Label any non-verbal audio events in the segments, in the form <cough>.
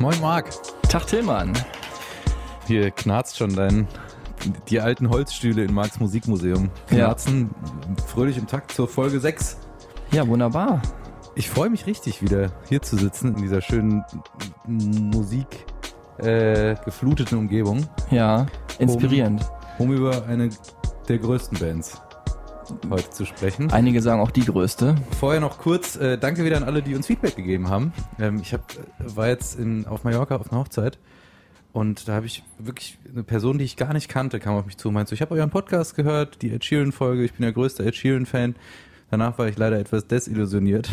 Moin Marc, Tag Tillmann. hier knarzt schon dein, die alten Holzstühle in Marks Musikmuseum. Knarzen fröhlich im Takt zur Folge 6. Ja, wunderbar. Ich freue mich richtig wieder hier zu sitzen in dieser schönen Musik äh, gefluteten Umgebung, Ja, inspirierend. um über eine der größten Bands heute zu sprechen. Einige sagen auch die größte. Vorher noch kurz, äh, danke wieder an alle, die uns Feedback gegeben haben. Ähm, ich hab, äh, war jetzt in, auf Mallorca auf einer Hochzeit und da habe ich wirklich eine Person, die ich gar nicht kannte, kam auf mich zu und meinte so, ich habe euren Podcast gehört, die Ed Sheeran-Folge, ich bin der größte Ed Sheeran-Fan. Danach war ich leider etwas desillusioniert,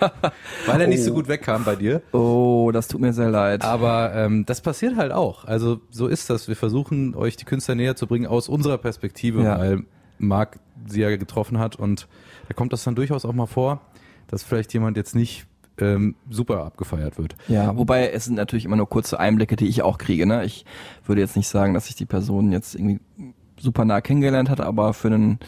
<laughs> weil er nicht so gut wegkam bei dir. Oh, das tut mir sehr leid. Aber ähm, das passiert halt auch. Also so ist das. Wir versuchen euch die Künstler näher zu bringen aus unserer Perspektive, Ja. weil Marc sie ja getroffen hat und da kommt das dann durchaus auch mal vor, dass vielleicht jemand jetzt nicht ähm, super abgefeiert wird. Ja, wobei es sind natürlich immer nur kurze Einblicke, die ich auch kriege. Ne? Ich würde jetzt nicht sagen, dass ich die Person jetzt irgendwie super nah kennengelernt hatte, aber für einen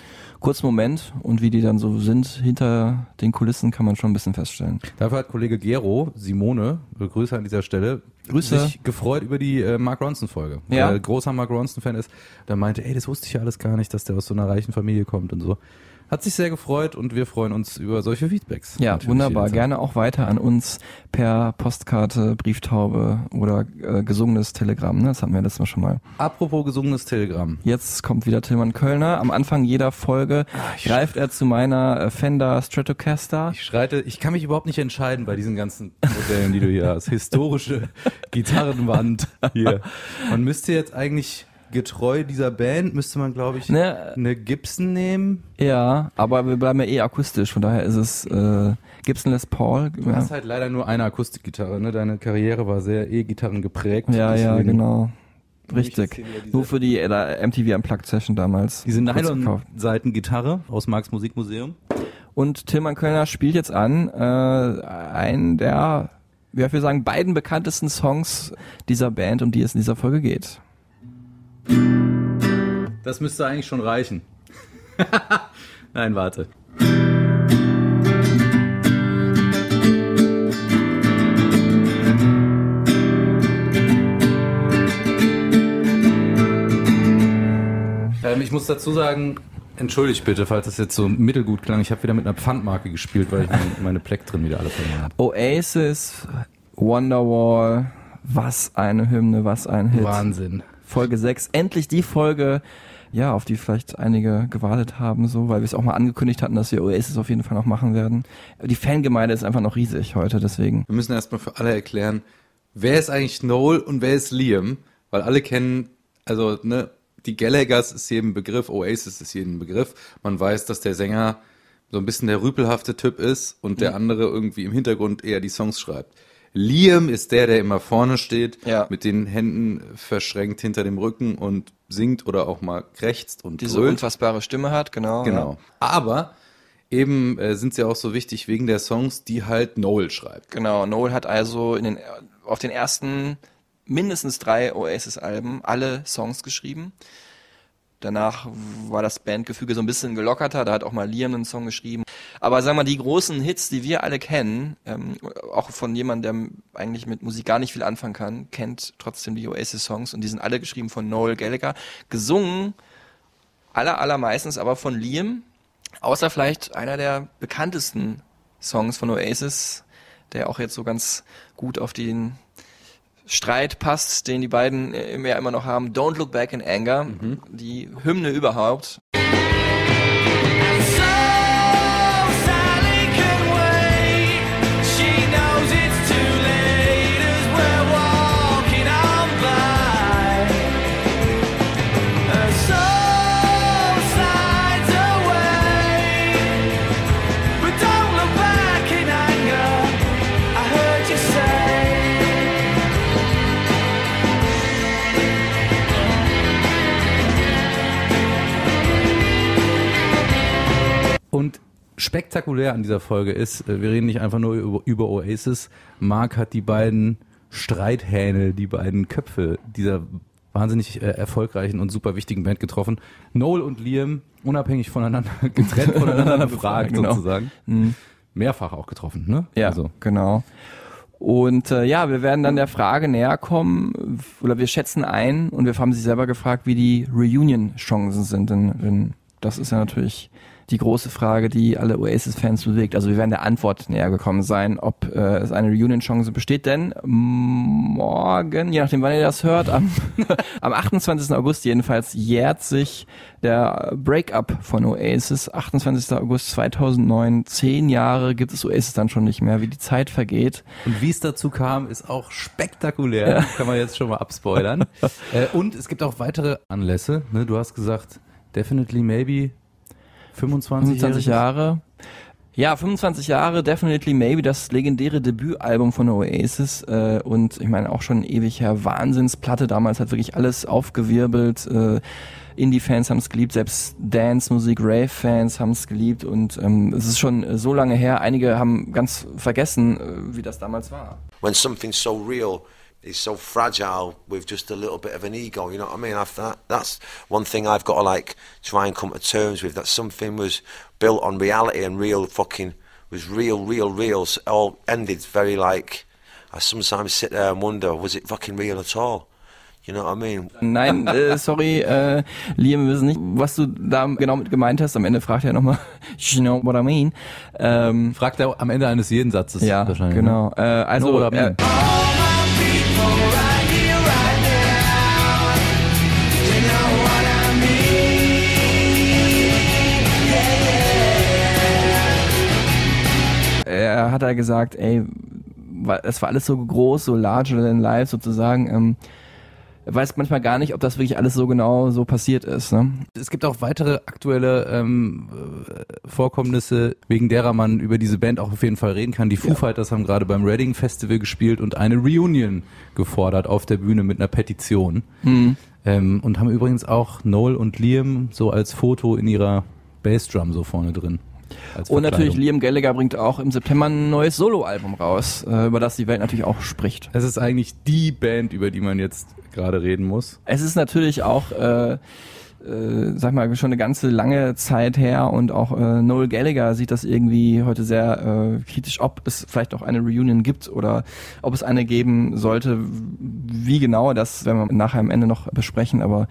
kurzen Moment und wie die dann so sind hinter den Kulissen, kann man schon ein bisschen feststellen. Dafür hat Kollege Gero, Simone, Grüße an dieser Stelle, Grüße. sich gefreut über die äh, Mark Ronson-Folge. Ja. Weil er großer Mark Ronson-Fan ist. Da meinte, ey, das wusste ich ja alles gar nicht, dass der aus so einer reichen Familie kommt und so. Hat sich sehr gefreut und wir freuen uns über solche Feedbacks. Ja, wunderbar. Gerne auch weiter an uns per Postkarte, Brieftaube oder äh, gesungenes Telegramm. Ne? Das hatten wir letztes Mal schon mal. Apropos gesungenes Telegramm. Jetzt kommt wieder Tillmann Kölner. Am Anfang jeder Folge greift er zu meiner äh, Fender Stratocaster. Ich schreite, ich kann mich überhaupt nicht entscheiden bei diesen ganzen Modellen, die du hier hast. Historische <laughs> Gitarrenwand hier. Man müsste jetzt eigentlich getreu dieser Band, müsste man, glaube ich, Ne? eine Gibson nehmen. Ja, aber wir bleiben ja eh akustisch. Von daher ist es äh, Gibson Les Paul. Du hast halt leider nur eine Akustikgitarre, ne? Deine Karriere war sehr E-Gitarren geprägt. Ja, ja, genau. Richtig. Nur für die äh, MTV Unplugged Session damals. Diese. Nylon-Seiten-Gitarre aus Marx Musikmuseum. Und Tillmann Kölner spielt jetzt an äh, einen der, ja, wir sagen, beiden bekanntesten Songs dieser Band, um die es in dieser Folge geht. Das müsste eigentlich schon reichen. <laughs> Nein, warte. Ähm, ich muss dazu sagen, entschuldigt bitte, falls das jetzt so mittelgut klang. Ich habe wieder mit einer Pfandmarke gespielt, weil ich mein, meine Pleck drin wieder alle verloren habe. Oasis, Wonderwall, was eine Hymne, was ein Hit. Wahnsinn. Folge 6, endlich die Folge, ja, auf die vielleicht einige gewartet haben, so, weil wir es auch mal angekündigt hatten, dass wir Oasis auf jeden Fall noch machen werden. Die Fangemeinde ist einfach noch riesig heute, deswegen. Wir müssen erstmal für alle erklären, wer ist eigentlich Noel und wer ist Liam? Weil alle kennen, also, ne, die Gallaghers ist jedem Begriff, Oasis ist jedem Begriff. Man weiß, dass der Sänger so ein bisschen der rüpelhafte Typ ist und der andere irgendwie im Hintergrund eher die Songs schreibt. Liam ist der, der immer vorne steht, Ja. mit den Händen verschränkt hinter dem Rücken und singt oder auch mal krächzt und diese brüllt. unfassbare Stimme hat, genau. Genau. Aber eben äh, sind sie auch so wichtig wegen der Songs, die halt Noel schreibt. Genau, Noel hat also in den, auf den ersten mindestens drei Oasis-Alben alle Songs geschrieben. Danach war das Bandgefüge so ein bisschen gelockerter, da hat auch mal Liam einen Song geschrieben. Aber sagen wir mal, die großen Hits, die wir alle kennen, ähm, auch von jemandem, der eigentlich mit Musik gar nicht viel anfangen kann, kennt trotzdem die Oasis-Songs und die sind alle geschrieben von Noel Gallagher. Gesungen aller, allermeistens aber von Liam, außer vielleicht einer der bekanntesten Songs von Oasis, der auch jetzt so ganz gut auf den Streit passt, den die beiden äh, immer, immer noch haben. Don't Look Back in Anger, die Hymne überhaupt. Spektakulär an dieser Folge ist, äh, wir reden nicht einfach nur über, über Oasis. Mark hat die beiden Streithähne, die beiden Köpfe dieser wahnsinnig äh, erfolgreichen und super wichtigen Band getroffen. Noel und Liam, unabhängig voneinander, <laughs> getrennt voneinander <laughs> befragt Genau. sozusagen. Mehrfach auch getroffen, ne? Ja, Also, genau. Und äh, ja, wir werden dann der Frage näher kommen, oder wir schätzen ein und wir haben sich selber gefragt, wie die Reunion-Chancen sind. Denn, denn das ist ja natürlich die große Frage, die alle Oasis-Fans bewegt. Also wir werden der Antwort näher gekommen sein, ob äh, es eine Reunion-Chance besteht. Denn morgen, je nachdem wann ihr das hört, am, <laughs> am 28. August jedenfalls jährt sich der Breakup von Oasis. 28. August 2009, zehn Jahre gibt es Oasis dann schon nicht mehr, wie die Zeit vergeht. und wie es dazu kam, ist auch spektakulär. Kann man jetzt schon mal abspoilern. <laughs> äh, und es gibt auch weitere Anlässe. Ne? Du hast gesagt, definitely maybe 25, 25 Jahre. Ja, 25 Jahre, Definitely Maybe, das legendäre Debütalbum von Oasis äh, und ich meine auch schon ewig her, Wahnsinnsplatte, damals hat wirklich alles aufgewirbelt, äh, Indie-Fans haben es geliebt, selbst Dance-Musik, Rave-Fans haben es geliebt und ähm, es ist schon so lange her, einige haben ganz vergessen, äh, wie das damals war. When something's so real, it's so fragile with just a little bit of an ego. You know what I mean? I've, that, that's one thing I've got to like try and come to terms with. That something was built on reality and real fucking was real, real, real. So all ended very like. I sometimes sit there and wonder, was it fucking real at all? You know what I mean? Nein, <laughs> äh, sorry, äh, Liam, wir wissen nicht, was du da genau mit gemeint hast. Am Ende fragt er nochmal, <laughs> you know what I mean. Ähm, Fragt er am Ende eines jeden Satzes ja, wahrscheinlich. genau. Äh, also, Know er hat er gesagt, ey, es war alles so groß, so larger than life sozusagen. Ähm, er weiß manchmal gar nicht, ob das wirklich alles so genau so passiert ist. Ne? Es gibt auch weitere aktuelle ähm, äh, Vorkommnisse, wegen derer man über diese Band auch auf jeden Fall reden kann. Die Foo Fighters haben gerade beim Reading Festival gespielt und eine Reunion gefordert auf der Bühne mit einer Petition. Ähm, und haben übrigens auch Noel und Liam so als Foto in ihrer Bassdrum so vorne drin. Und natürlich. Liam Gallagher bringt auch im September ein neues Soloalbum raus, äh, über das die Welt natürlich auch spricht. Es ist eigentlich die Band, über die man jetzt gerade reden muss. Es ist natürlich auch, äh, äh, sag mal, schon eine ganze lange Zeit her und auch äh, Noel Gallagher sieht das irgendwie heute sehr äh, kritisch, ob es vielleicht auch eine Reunion gibt oder ob es eine geben sollte. Wie genau, das werden wir nachher am Ende noch besprechen, aber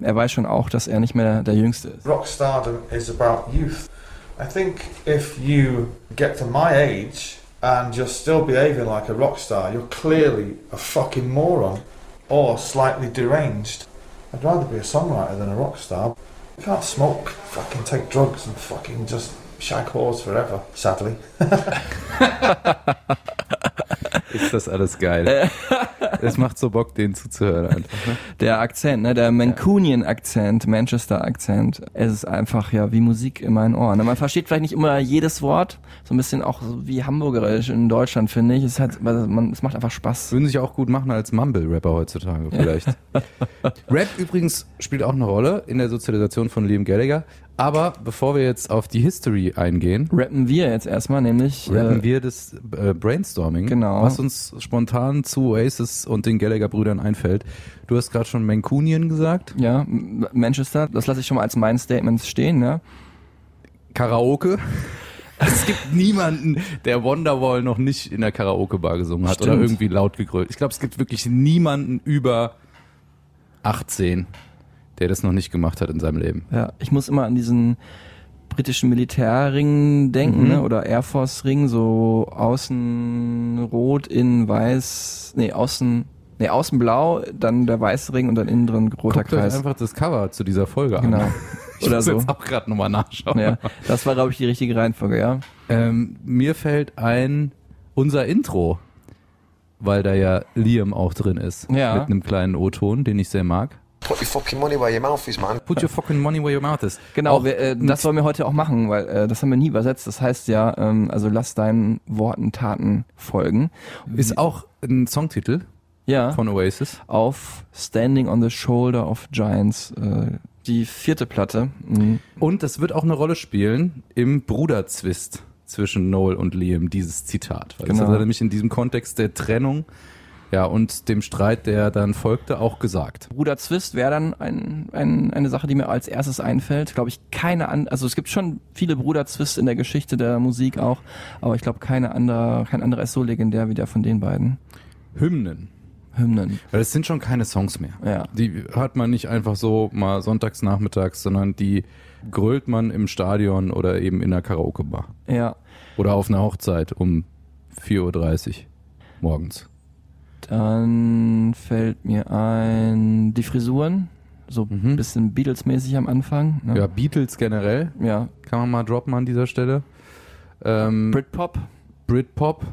er weiß schon auch, dass er nicht mehr der Jüngste ist. Rockstardom is about youth. I think if you get to my age and you're still behaving like a rock star, you're clearly a fucking moron or slightly deranged. I'd rather be a songwriter than a rock star. You can't smoke, fucking take drugs and fucking just shag whores forever, sadly. <laughs> Ist das alles geil. <laughs> Es macht so Bock, denen zuzuhören einfach. Ne? Der Akzent, ne, der Mancunian-Akzent, Manchester-Akzent, es ist einfach ja wie Musik in meinen Ohren. Man versteht vielleicht nicht immer jedes Wort, so ein bisschen auch wie Hamburgerisch in Deutschland, finde ich. Es, hat, man, es macht einfach Spaß. Würden sich auch gut machen als Mumble-Rapper heutzutage vielleicht. <laughs> Rap übrigens spielt auch eine Rolle in der Sozialisation von Liam Gallagher. Aber bevor wir jetzt auf die History eingehen, Rappen wir jetzt erstmal, nämlich rappen äh, wir das äh, Brainstorming, Genau. was uns spontan zu Oasis und den Gallagher-Brüdern einfällt. Du hast gerade schon Mancunian gesagt, ja, Manchester, das lasse ich schon mal als mein Statement stehen, ne? Karaoke. <laughs> Es gibt niemanden, der Wonderwall noch nicht in der Karaoke-Bar gesungen hat oder Stimmt. irgendwie laut gegrölt. Ich glaube, es gibt wirklich niemanden über 18, der das noch nicht gemacht hat in seinem Leben. Ja, ich muss immer an diesen britischen Militärring denken, Mhm. ne? Oder Air Force Ring, so außen rot, innen weiß, nee, außen, nee, außen blau, dann der weiße Ring und dann innen drin roter Guckt euch Kreis. einfach das Cover zu dieser Folge Genau. an. <laughs> Ich Oder muss so. jetzt auch gerade nochmal nachschauen. Ja, das war, glaube ich, die richtige Reihenfolge, ja. Ähm, mir fällt ein unser Intro, weil da ja Liam auch drin ist. Ja. Mit einem kleinen O-Ton, den ich sehr mag. Put your fucking money where your mouth is, man. Put your fucking money where your mouth is. Genau, Auch wir, äh, das wollen wir heute auch machen, weil äh, das haben wir nie übersetzt. Das heißt ja, ähm, also lass deinen Worten Taten folgen. ist auch ein Songtitel Ja, von Oasis. auf Standing on the Shoulder of Giants äh, Die vierte Platte. Mhm. Und das wird auch eine Rolle spielen im Bruderzwist zwischen Noel und Liam, dieses Zitat. Weil Genau. Das hat nämlich in diesem Kontext der Trennung ja, und dem Streit, der dann folgte, auch gesagt. Bruder Zwist wäre dann ein, ein, eine Sache, die mir als erstes einfällt. Glaube ich, keine an, also es gibt schon viele Bruder Zwist in der Geschichte der Musik auch, aber ich glaube, keine andere, kein anderer ist so legendär wie der von den beiden Hymnen. Hymnen. Weil es sind schon keine Songs mehr. Ja. Die hört man nicht einfach so mal sonntags nachmittags, sondern die grölt man im Stadion oder eben in einer Karaoke-Bar. Ja. Oder auf einer Hochzeit um 4.30 Uhr morgens. Dann fällt mir ein die Frisuren, so ein Mhm. bisschen Beatles-mäßig am Anfang. Ne? Ja, Beatles generell ja. kann man mal droppen an dieser Stelle. Ähm, Britpop, Britpop,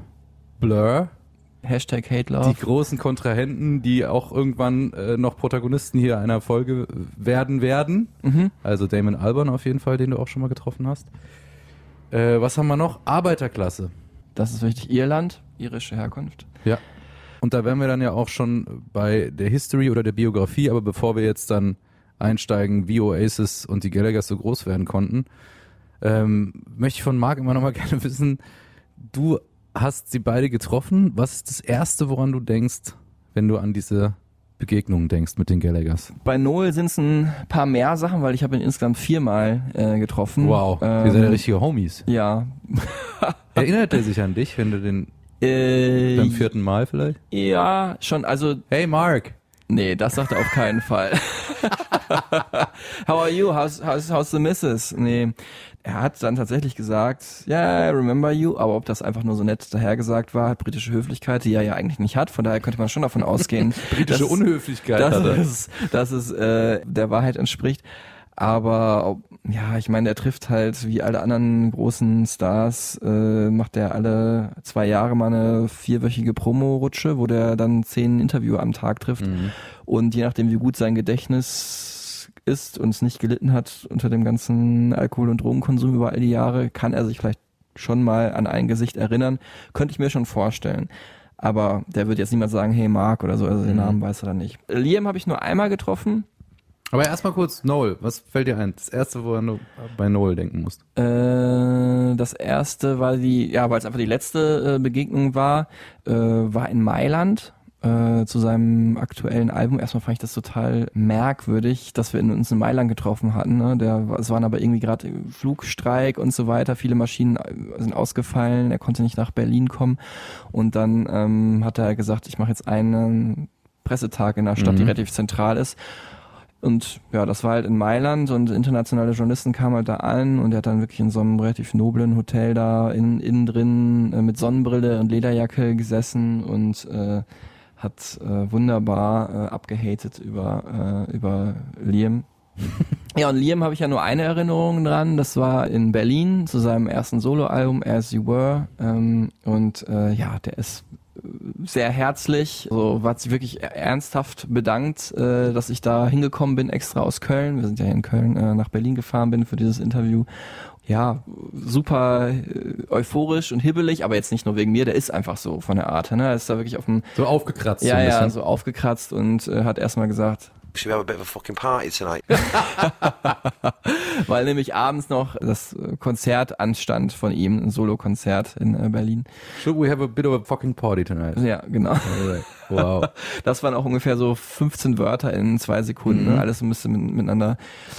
Blur, Hashtag Hate die Love. großen Kontrahenten, die auch irgendwann äh, noch Protagonisten hier einer Folge werden werden. Mhm. Also Damon Albarn auf jeden Fall, den du auch schon mal getroffen hast. Äh, was haben wir noch? Arbeiterklasse. Das ist wichtig. Irland, irische Herkunft. Ja. Und da wären wir dann ja auch schon bei der History oder der Biografie, aber bevor wir jetzt dann einsteigen, wie Oasis und die Gallaghers so groß werden konnten, ähm, möchte ich von Marc immer noch mal <laughs> gerne wissen, du hast sie beide getroffen. Was ist das Erste, woran du denkst, wenn du an diese Begegnungen denkst mit den Gallaghers? Bei Noel sind es ein paar mehr Sachen, weil ich habe ihn insgesamt viermal äh, getroffen. Wow, Ähm, ihr seid ja richtige Homies. Ja. <laughs> Erinnert er sich an dich, wenn du den Äh, beim vierten Mal vielleicht? ja, schon, also Hey Mark! Nee, das sagt er auf keinen Fall. <laughs> How are you? How's, how's, how's the missus? Nee. Er hat dann tatsächlich gesagt, yeah, I remember you, aber ob das einfach nur so nett dahergesagt war, hat britische Höflichkeit, die er ja eigentlich nicht hat, von daher könnte man schon davon ausgehen, <laughs> Britische dass- Unhöflichkeit dass er. es, dass es äh, der Wahrheit entspricht. Aber ja, ich meine, der trifft halt wie alle anderen großen Stars, äh, macht der alle zwei Jahre mal eine vierwöchige Promo-Rutsche, wo der dann zehn Interview am Tag trifft. Und je nachdem, wie gut sein Gedächtnis ist und es nicht gelitten hat unter dem ganzen Alkohol- und Drogenkonsum über all die Jahre, kann er sich vielleicht schon mal an ein Gesicht erinnern. Könnte ich mir schon vorstellen. Aber der wird jetzt niemand sagen, hey Mark oder so, also den Namen weiß er dann nicht. Liam habe ich nur einmal getroffen. Aber erstmal kurz, Noel, was fällt dir ein? Das erste, woran du bei Noel denken musst. Äh, das erste war die, ja, weil es einfach die letzte äh, Begegnung war, äh, war in Mailand äh, zu seinem aktuellen Album. Erstmal fand ich das total merkwürdig, dass wir in, uns in Mailand getroffen hatten. Ne? Der, es waren aber irgendwie gerade Flugstreik und so weiter. Viele Maschinen äh, sind ausgefallen. Er konnte nicht nach Berlin kommen. Und dann ähm, hat er gesagt, ich mache jetzt einen Pressetag in einer Stadt, die Mhm. relativ zentral ist. Und ja, das war halt in Mailand und internationale Journalisten kamen halt da an und er hat dann wirklich in so einem relativ noblen Hotel da in, innen drin äh, mit Sonnenbrille und Lederjacke gesessen und äh, hat äh, wunderbar äh, abgehatet über, äh, über Liam. <laughs> ja, und Liam habe ich ja nur eine Erinnerung dran. Das war in Berlin zu seinem ersten Soloalbum As You Were. Ähm, und äh, ja, der ist sehr herzlich, so hat sich wirklich ernsthaft bedankt, äh, dass ich da hingekommen bin, extra aus Köln. Wir sind ja hier in Köln äh, nach Berlin gefahren bin für dieses Interview. Ja, super äh, euphorisch und hibbelig, aber jetzt nicht nur wegen mir, der ist einfach so von der Art. Ne? Er ist da wirklich auf dem, So aufgekratzt. so ja, ein ja, so aufgekratzt und äh, hat erstmal gesagt, Should we have a bit of a fucking party tonight? <laughs> weil nämlich abends noch das Konzert anstand von ihm, ein Solo-Konzert in äh, Berlin. Should we have a bit of a fucking party tonight? Ja, genau. Wow. <laughs> Das waren auch ungefähr so 15 Wörter in zwei Sekunden, Mhm. ne? alles so ein bisschen mit, miteinander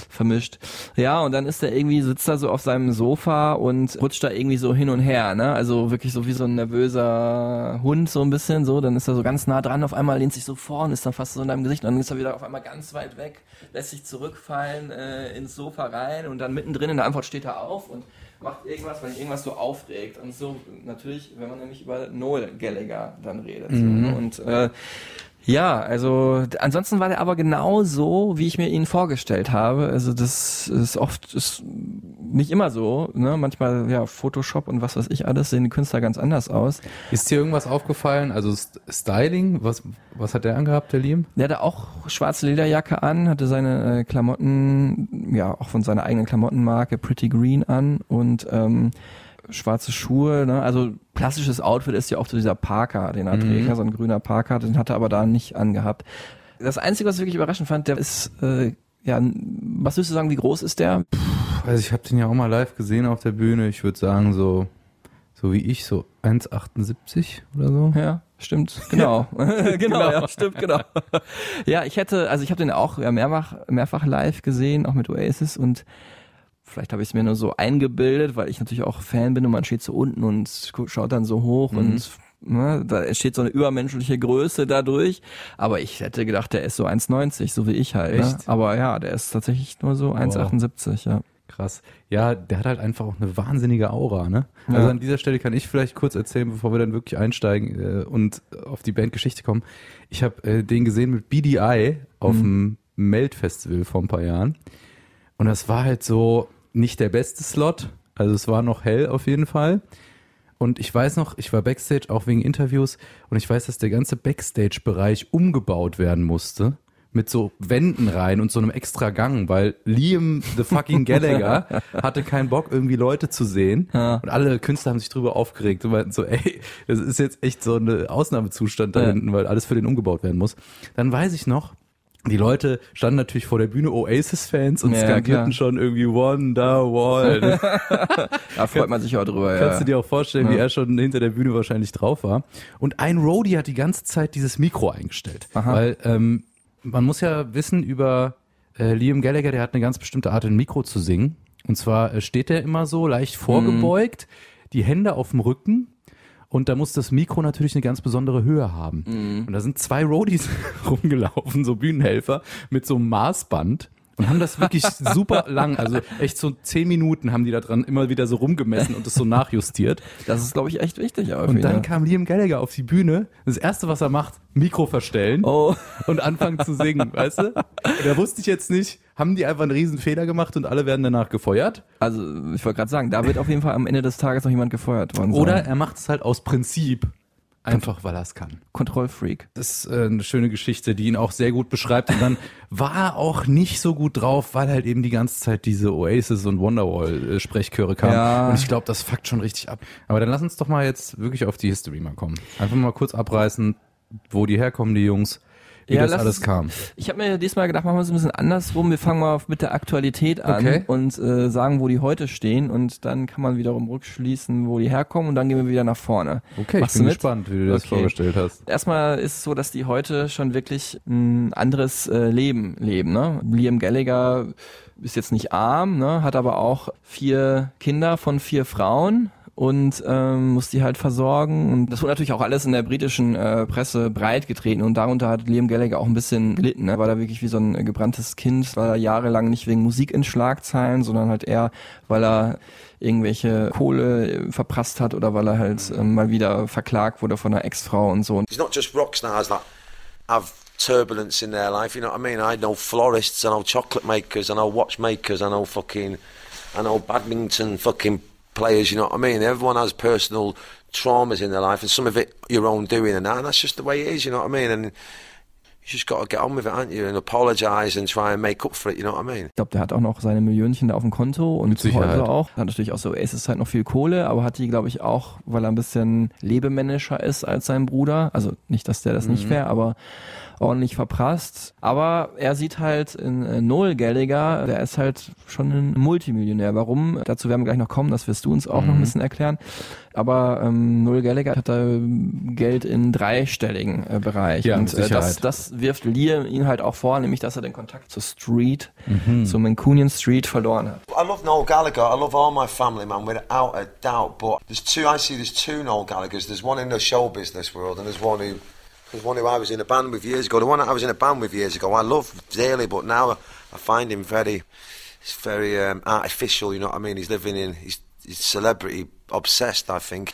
vermischt. Ja, und dann ist er irgendwie, sitzt er so auf seinem Sofa und rutscht da irgendwie so hin und her, ne? Also wirklich so wie so ein nervöser Hund, so ein bisschen so. Dann ist er so ganz nah dran, auf einmal lehnt sich so vor und ist dann fast so in deinem Gesicht. Und dann ist er wieder auf einmal ganz weit weg, lässt sich zurückfallen äh, ins Sofa rein und dann mittendrin in der Antwort steht er auf und macht irgendwas, wenn ihn irgendwas so aufregt. Und so natürlich, wenn man nämlich über Noel Gallagher dann redet. So, Mhm. ne? Und äh, ja, also ansonsten war der aber genau so, wie ich mir ihn vorgestellt habe. Also das ist oft ist nicht immer so. Ne? Manchmal ja Photoshop und was weiß ich alles sehen die Künstler ganz anders aus. Ist dir irgendwas aufgefallen? Also St- Styling, was, was hat der angehabt, der Liam? Der hatte auch schwarze Lederjacke an, hatte seine äh, Klamotten, ja auch von seiner eigenen Klamottenmarke Pretty Green an und ähm, schwarze Schuhe. Ne? Also klassisches Outfit ist ja auch so dieser Parker, den er Mhm. trägt, ne? so ein grüner Parker, den hat er aber da nicht angehabt. Das Einzige, was ich wirklich überraschend fand, der ist äh, ja Was würdest du sagen, wie groß ist der? Also ich habe den ja auch mal live gesehen auf der Bühne. Ich würde sagen so, so wie ich, so 1,78 oder so. Ja, stimmt, <laughs> <laughs> genau. genau, ja, stimmt, genau. ja, ich hätte, also ich habe den auch mehrfach, mehrfach live gesehen, auch mit Oasis und vielleicht habe ich es mir nur so eingebildet, weil ich natürlich auch Fan bin und man steht so unten und schaut dann so hoch Mhm. und ne, da entsteht so eine übermenschliche Größe dadurch. Aber ich hätte gedacht, der ist so 1,90, so wie ich halt. Ne? Aber ja, der ist tatsächlich nur so 1,78, ja. Krass. Ja, der hat halt einfach auch eine wahnsinnige Aura, ne? Also Ja. an dieser Stelle kann ich vielleicht kurz erzählen, bevor wir dann wirklich einsteigen äh, und auf die Bandgeschichte kommen. Ich habe äh, den gesehen mit BDI auf dem Melt-Festival vor ein paar Jahren. Und das war halt so nicht der beste Slot. Also es war noch hell auf jeden Fall. Und ich weiß noch, ich war Backstage auch wegen Interviews und ich weiß, dass der ganze Backstage-Bereich umgebaut werden musste. Mit so Wänden rein und so einem extra Gang, weil Liam the fucking <laughs> Gallagher hatte keinen Bock, irgendwie Leute zu sehen. Ja. Und alle Künstler haben sich drüber aufgeregt und meinten so, ey, das ist jetzt echt so ein Ausnahmezustand da Ja. hinten, weil alles für den umgebaut werden muss. Dann weiß ich noch, die Leute standen natürlich vor der Bühne Oasis-Fans und Ja, skandierten schon irgendwie Wonderwall. <laughs> <laughs> Da freut man sich auch drüber, Kannst du ja. dir auch vorstellen, wie Ja. er schon hinter der Bühne wahrscheinlich drauf war. Und ein Roadie hat die ganze Zeit dieses Mikro eingestellt. Aha. Weil ähm, man muss ja wissen über äh, Liam Gallagher, der hat eine ganz bestimmte Art, ein Mikro zu singen. Und zwar äh, steht er immer so leicht vorgebeugt, die Hände auf dem Rücken. Und da muss das Mikro natürlich eine ganz besondere Höhe haben. Und da sind zwei Roadies <laughs> rumgelaufen, so Bühnenhelfer, mit so einem Maßband. Und haben das wirklich <laughs> super lang, also echt so zehn Minuten haben die da dran immer wieder so rumgemessen und das so nachjustiert. Das ist, glaube ich, echt wichtig. Und dann kam Liam Gallagher auf die Bühne. Das erste, was er macht, Mikro verstellen Oh. und anfangen zu singen, weißt du? Und <laughs> da wusste ich jetzt nicht, haben die einfach einen riesen Fehler gemacht und alle werden danach gefeuert? Also, ich wollte gerade sagen, da wird auf jeden Fall am Ende des Tages noch jemand gefeuert worden sein. Oder er macht es halt aus Prinzip. Einfach, weil er es kann. Kontrollfreak. Das ist äh, eine schöne Geschichte, die ihn auch sehr gut beschreibt. Und dann <laughs> war er auch nicht so gut drauf, weil halt eben die ganze Zeit diese Oasis und Wonderwall äh, Sprechchöre kamen. Ja. Und ich glaube, das fuckt schon richtig ab. Aber dann lass uns doch mal jetzt wirklich auf die History mal kommen. Einfach mal kurz abreißen, wo die herkommen, die Jungs, wie Ja, das alles kam. Ich habe mir diesmal gedacht, machen wir es ein bisschen andersrum. Wir fangen mal mit der Aktualität an Okay. und äh, sagen, wo die heute stehen und dann kann man wiederum rückschließen, wo die herkommen und dann gehen wir wieder nach vorne. Okay, Machst ich bin gespannt, wie du das Okay. vorgestellt hast. Erstmal ist es so, dass die heute schon wirklich ein anderes äh, Leben leben. Ne? Liam Gallagher ist jetzt nicht arm, ne? hat aber auch vier Kinder von vier Frauen und ähm, muss die halt versorgen. Und das wurde natürlich auch alles in der britischen äh, Presse breit getreten und darunter hat Liam Gallagher auch ein bisschen gelitten. Ne? War da wirklich wie so ein äh, gebranntes Kind, war er jahrelang nicht wegen Musik in Schlagzeilen, sondern halt eher, weil er irgendwelche Kohle äh, verprasst hat oder weil er halt ähm, mal wieder verklagt wurde von einer Ex-Frau und so. It's not just rock stars that have turbulence in their life. You know what I mean? I know florists, I know chocolate makers, I know watchmakers, I know fucking, I know badminton fucking players. You know what I mean? Everyone has personal traumas in their life, and some of it your own doing, and that. And that's just the way it is. You know what I mean? And you just got to get on with it, aren't you? And apologise and try and make up for it. You know what I mean? Ich glaube, der hat auch noch seine Millionchen da auf dem Konto und zu. Hause auch. Hat natürlich auch so Aces halt noch viel Kohle, aber hat die, glaube ich, auch, weil er ein bisschen lebemännischer ist als sein Bruder. Also nicht, dass der das nicht wäre, aber ordentlich verprasst. Aber er sieht halt in äh, Noel Gallagher, der ist halt schon ein Multimillionär. Warum? Dazu werden wir gleich noch kommen, das wirst du uns auch noch ein bisschen erklären. Aber ähm, Noel Gallagher hat da ähm, Geld in dreistelligen äh, Bereich. Ja, und äh, das, das wirft Liam ihn halt auch vor, nämlich dass er den Kontakt zur Street, zur Mancunian Street verloren hat. I love Noel Gallagher. I love all my family, man, without a doubt. But there's two. I see there's two Noel Gallaghers. There's one in the show business world, and there's one who, there's one who I was in a band with years ago. The one that I was in a band with years ago, I love dearly, but now I, find him very, he's very um, artificial. You know what I mean? He's living in, he's celebrity obsessed. I think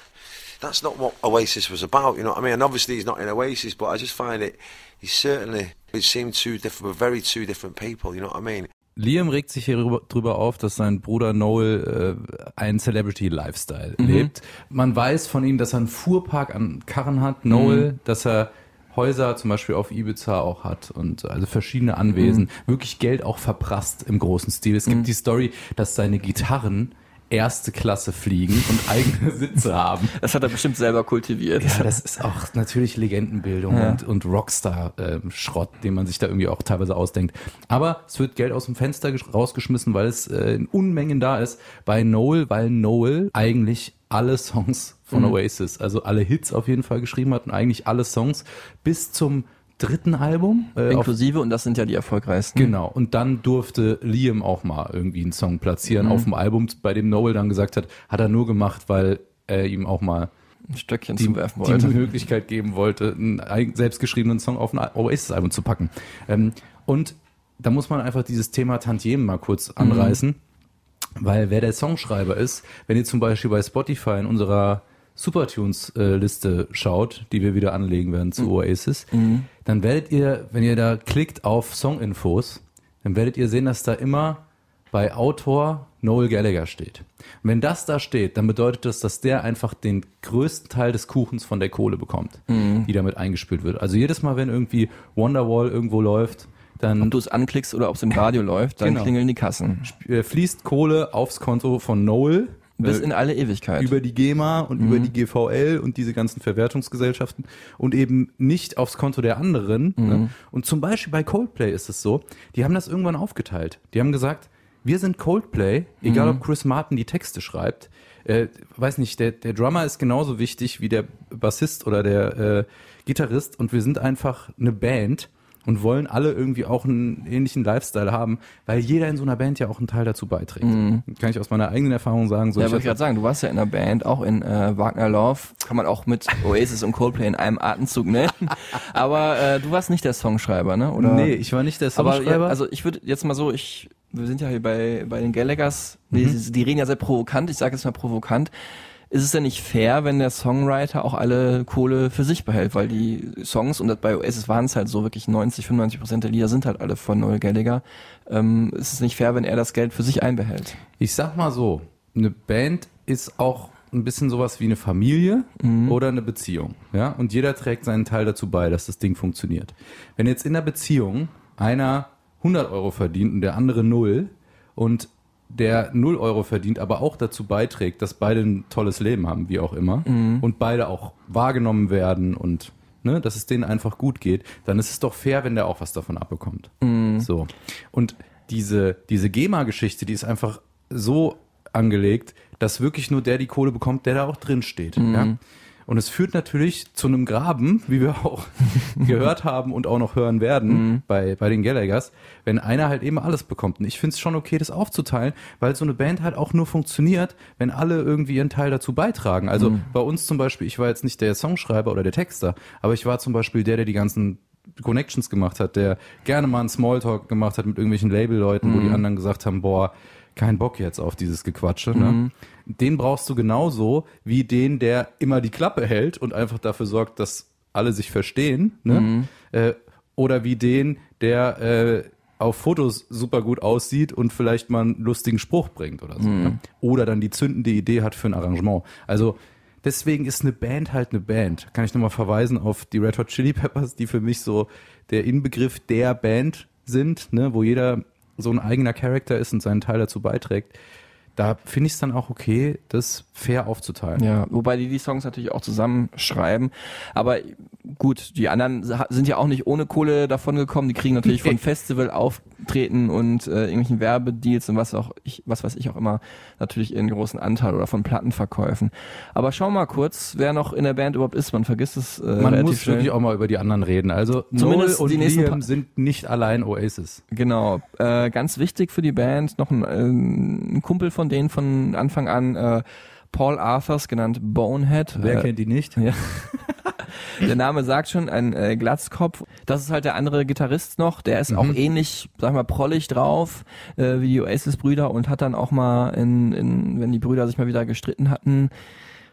that's not what Oasis was about. You know what I mean? And obviously he's not in Oasis, but I just find it. He's certainly. It seemed two different, very two different people. You know what I mean? Liam regt sich hier drüber- drüber auf, dass sein Bruder Noel äh, einen Celebrity-Lifestyle Mhm. lebt. Man weiß von ihm, dass er einen Fuhrpark an Karren hat, Noel, Mhm. dass er Häuser zum Beispiel auf Ibiza auch hat und also verschiedene Anwesen, Mhm. wirklich Geld auch verprasst im großen Stil. Es gibt die Story, dass seine Gitarren erste Klasse fliegen und eigene <laughs> Sitze haben. Das hat er bestimmt selber kultiviert. Ja, das ist auch natürlich Legendenbildung Ja. und, und Rockstar-Schrott, den man sich da irgendwie auch teilweise ausdenkt. Aber es wird Geld aus dem Fenster gesch- rausgeschmissen, weil es äh, in Unmengen da ist bei Noel, weil Noel eigentlich alle Songs von Mhm. Oasis, also alle Hits auf jeden Fall geschrieben hat und eigentlich alle Songs bis zum dritten Album. Äh, auf, Inklusive, und das sind ja die erfolgreichsten. genau. Und dann durfte Liam auch mal irgendwie einen Song platzieren Mhm. auf dem Album, bei dem Noel dann gesagt hat, hat er nur gemacht, weil er ihm auch mal Ein Stöckchen die, die wollte. Möglichkeit geben wollte, einen selbstgeschriebenen Song auf ein Oasis-Album zu packen. Ähm, und da muss man einfach dieses Thema Tantiemen mal kurz anreißen, weil wer der Songschreiber ist, wenn ihr zum Beispiel bei Spotify in unserer Supertunes-Liste schaut, die wir wieder anlegen werden zu Oasis, dann werdet ihr, wenn ihr da klickt auf Songinfos, dann werdet ihr sehen, dass da immer bei Autor Noel Gallagher steht. Und wenn das da steht, dann bedeutet das, dass der einfach den größten Teil des Kuchens von der Kohle bekommt, die damit eingespült wird. Also jedes Mal, wenn irgendwie Wonderwall irgendwo läuft, dann Ob du es anklickst oder ob es im Radio läuft, dann Genau. klingeln die Kassen. äh, fließt Kohle aufs Konto von Noel. Bis äh, in alle Ewigkeit. über die GEMA und über die GVL und diese ganzen Verwertungsgesellschaften und eben nicht aufs Konto der anderen. Ne? Und zum Beispiel bei Coldplay ist es so, die haben das irgendwann aufgeteilt. Die haben gesagt, wir sind Coldplay, egal ob Chris Martin die Texte schreibt. Äh, weiß nicht, der, der Drummer ist genauso wichtig wie der Bassist oder der äh, Gitarrist und wir sind einfach eine Band und wollen alle irgendwie auch einen ähnlichen Lifestyle haben, weil jeder in so einer Band ja auch einen Teil dazu beiträgt. Kann ich aus meiner eigenen Erfahrung sagen. So ja, ich wollte gerade sagen, du warst ja in der Band, auch in äh, Wagner Love, kann man auch mit Oasis und Coldplay in einem Atemzug nennen. <laughs> Aber äh, du warst nicht der Songschreiber, ne? Oder? Nee, ich war nicht der Aber Songschreiber. ja, also ich würde jetzt mal so, ich, wir sind ja hier bei, bei den Gallaghers, die, Mhm. die reden ja sehr provokant, ich sage jetzt mal provokant. Ist es denn nicht fair, wenn der Songwriter auch alle Kohle für sich behält? Weil die Songs, und bei Oasis waren es halt so wirklich 90, 95 Prozent der Lieder sind halt alle von Noel Gallagher. Ähm, ist es nicht fair, wenn er das Geld für sich einbehält? ich sag mal so, eine Band ist auch ein bisschen sowas wie eine Familie oder eine Beziehung. Ja? Und jeder trägt seinen Teil dazu bei, dass das Ding funktioniert. Wenn jetzt in der Beziehung einer 100 Euro verdient und der andere null und der 0 Euro verdient, aber auch dazu beiträgt, dass beide ein tolles Leben haben, wie auch immer, und beide auch wahrgenommen werden und ne, dass es denen einfach gut geht, dann ist es doch fair, wenn der auch was davon abbekommt. So. Und diese, diese GEMA-Geschichte, die ist einfach so angelegt, dass wirklich nur der die Kohle bekommt, der da auch drin steht. Ja? Und es führt natürlich zu einem Graben, wie wir auch <laughs> gehört haben und auch noch hören werden bei, bei den Gallaghers, wenn einer halt eben alles bekommt. Und ich finde es schon okay, das aufzuteilen, weil so eine Band halt auch nur funktioniert, wenn alle irgendwie ihren Teil dazu beitragen. Also bei uns zum Beispiel, ich war jetzt nicht der Songschreiber oder der Texter, aber ich war zum Beispiel der, der die ganzen Connections gemacht hat, der gerne mal einen Smalltalk gemacht hat mit irgendwelchen Labelleuten, wo die anderen gesagt haben, boah, kein Bock jetzt auf dieses Gequatsche. Ne? Den brauchst du genauso wie den, der immer die Klappe hält und einfach dafür sorgt, dass alle sich verstehen. Ne? Äh, oder wie den, der äh, auf Fotos super gut aussieht und vielleicht mal einen lustigen Spruch bringt oder so. Ne? Oder dann die zündende Idee hat für ein Arrangement. Also deswegen ist eine Band halt eine Band. Kann ich nochmal verweisen auf die Red Hot Chili Peppers, die für mich so der Inbegriff der Band sind, ne, wo jeder so ein eigener Charakter ist und seinen Teil dazu beiträgt. Da finde ich es dann auch okay, das fair aufzuteilen. Ja, wobei die die Songs natürlich auch zusammenschreiben. Aber gut, die anderen sind ja auch nicht ohne Kohle davon gekommen. Die kriegen natürlich von Festival auftreten und äh, irgendwelchen Werbedeals und was auch ich, was weiß ich auch immer natürlich ihren großen Anteil oder von Plattenverkäufen. Aber schau mal kurz, wer noch in der Band überhaupt ist. Man vergisst es äh, Man relativ muss schnell. wirklich auch mal über die anderen reden. Also Noel Zumindest und die nächsten Liam sind nicht allein Oasis. Genau. Äh, ganz wichtig für die Band, noch ein, äh, ein Kumpel von denen von Anfang an, äh, Paul Arthurs, genannt Bonehead. Wer äh, kennt die nicht? Ja. <laughs> Der Name sagt schon, ein äh, Glatzkopf. Das ist halt der andere Gitarrist noch. Der ist auch ähnlich, sag mal, prollig drauf äh, wie die Oasis-Brüder und hat dann auch mal, in, in, wenn die Brüder sich mal wieder gestritten hatten,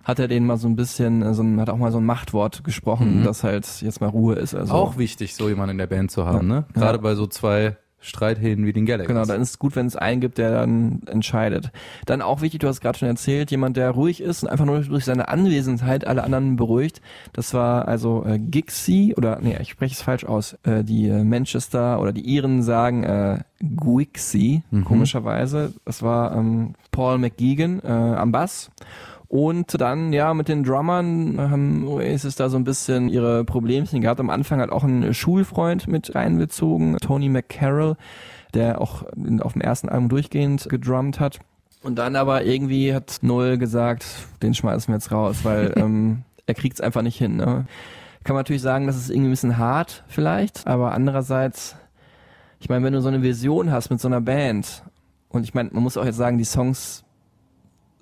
hat er denen mal so ein bisschen, äh, so ein, hat auch mal so ein Machtwort gesprochen, dass halt jetzt mal Ruhe ist. Also Auch wichtig, so jemanden in der Band zu haben, ne? Gerade bei so zwei Streithähnen wie den Galaxies. Genau, dann ist es gut, wenn es einen gibt, der dann entscheidet. Dann auch wichtig, du hast gerade schon erzählt, jemand, der ruhig ist und einfach nur durch seine Anwesenheit alle anderen beruhigt. Das war also äh, Gixie, oder nee, ich spreche es falsch aus. Äh, die äh, Manchester oder die Iren sagen äh, Guixie, komischerweise. Das war ähm, Paul McGeegan äh, am Bass. Und dann, ja, mit den Drummern haben Oasis da so ein bisschen ihre Problemchen gehabt. Am Anfang hat auch ein Schulfreund mit reinbezogen, Tony McCarroll, der auch auf dem ersten Album durchgehend gedrummt hat. Und dann aber irgendwie hat Noel gesagt, den schmeißen wir jetzt raus, weil <laughs> ähm, er kriegt's einfach nicht hin. Ne? Kann man natürlich sagen, das ist irgendwie ein bisschen hart vielleicht, aber andererseits, ich meine, wenn du so eine Vision hast mit so einer Band, und ich meine, man muss auch jetzt sagen, die Songs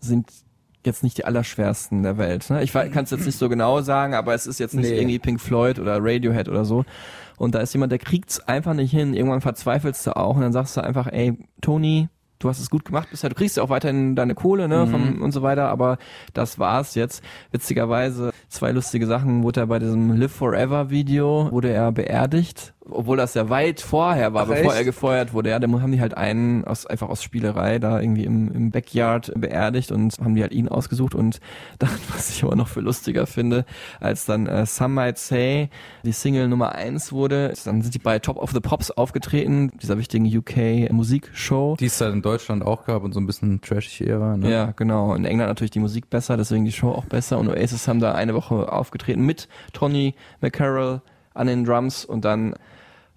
sind jetzt nicht die allerschwersten der Welt. Ne? Ich kann es jetzt nicht so genau sagen, aber es ist jetzt nicht Nee. irgendwie Pink Floyd oder Radiohead oder so. Und da ist jemand, der kriegt's einfach nicht hin. Irgendwann verzweifelst du auch und dann sagst du einfach, ey, Toni, du hast es gut gemacht bisher. Du kriegst ja auch weiterhin deine Kohle, ne, vom, und so weiter, aber das war's jetzt. Witzigerweise, zwei lustige Sachen, wurde er bei diesem Live Forever Video, wurde er beerdigt, obwohl das ja weit vorher war, Ach, bevor echt? er gefeuert wurde. Ja, da haben die halt einen aus, einfach aus Spielerei da irgendwie im, im Backyard beerdigt und haben die halt ihn ausgesucht und <laughs> dann, was ich aber noch für lustiger finde, als dann äh, Some Might Say die Single Nummer eins wurde, dann sind die bei Top of the Pops aufgetreten, dieser wichtigen UK Musikshow. Die es da in Deutschland auch gab und so ein bisschen trashige Ära. Ne? Ja, genau. In England natürlich die Musik besser, deswegen die Show auch besser. Und Oasis haben da eine Woche aufgetreten mit Tony McCarroll an den Drums und dann,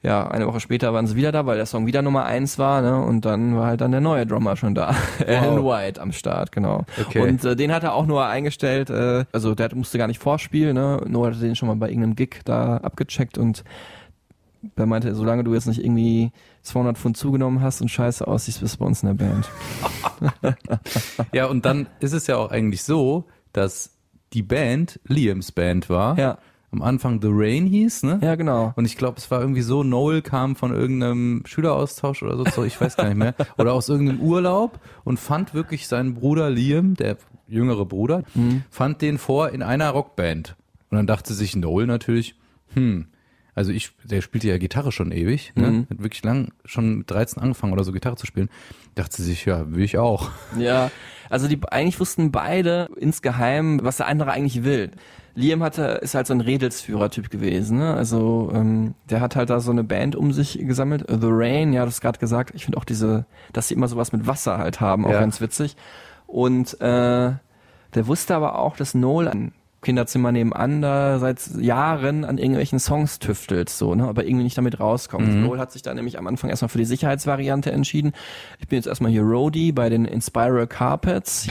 ja, eine Woche später waren sie wieder da, weil der Song wieder Nummer eins war, ne? Und dann war halt dann der neue Drummer schon da. <laughs> Alan White am Start, genau. Okay. Und äh, den hat er auch nur eingestellt, äh, also der musste gar nicht vorspielen, ne? Nur hatte den schon mal bei irgendeinem Gig da abgecheckt und der meinte, solange du jetzt nicht irgendwie 200 Pfund zugenommen hast und scheiße aussiehst, bist du bei uns in der Band. <laughs> Ja, und dann ist es ja auch eigentlich so, dass die Band Liams Band war. Ja. Am Anfang The Rain hieß, ne? Ja, genau. Und ich glaube, es war irgendwie so, Noel kam von irgendeinem Schüleraustausch oder so, ich weiß gar nicht mehr, <laughs> oder aus irgendeinem Urlaub und fand wirklich seinen Bruder Liam, der jüngere Bruder, fand den vor in einer Rockband. Und dann dachte sich Noel natürlich, hm, also ich, der spielte ja Gitarre schon ewig, ne? Hat wirklich lang, schon mit 13 angefangen oder so Gitarre zu spielen. Dachte sich, ja, will ich auch. Ja, also die eigentlich wussten beide insgeheim, was der andere eigentlich will. Liam hatte, ist halt so ein Redelsführer-Typ gewesen, ne? Also ähm, der hat halt da so eine Band um sich gesammelt. The Rain, ja, du hast gerade gesagt. Ich finde auch diese, dass sie immer sowas mit Wasser halt haben, auch Ja. ganz witzig. Und äh, der wusste aber auch, dass Noel ein Kinderzimmer nebenan da seit Jahren an irgendwelchen Songs tüftelt, so, ne, aber irgendwie nicht damit rauskommt. Noel hat sich da nämlich am Anfang erstmal für die Sicherheitsvariante entschieden. Ich bin jetzt erstmal hier Roadie bei den Inspiral Carpets.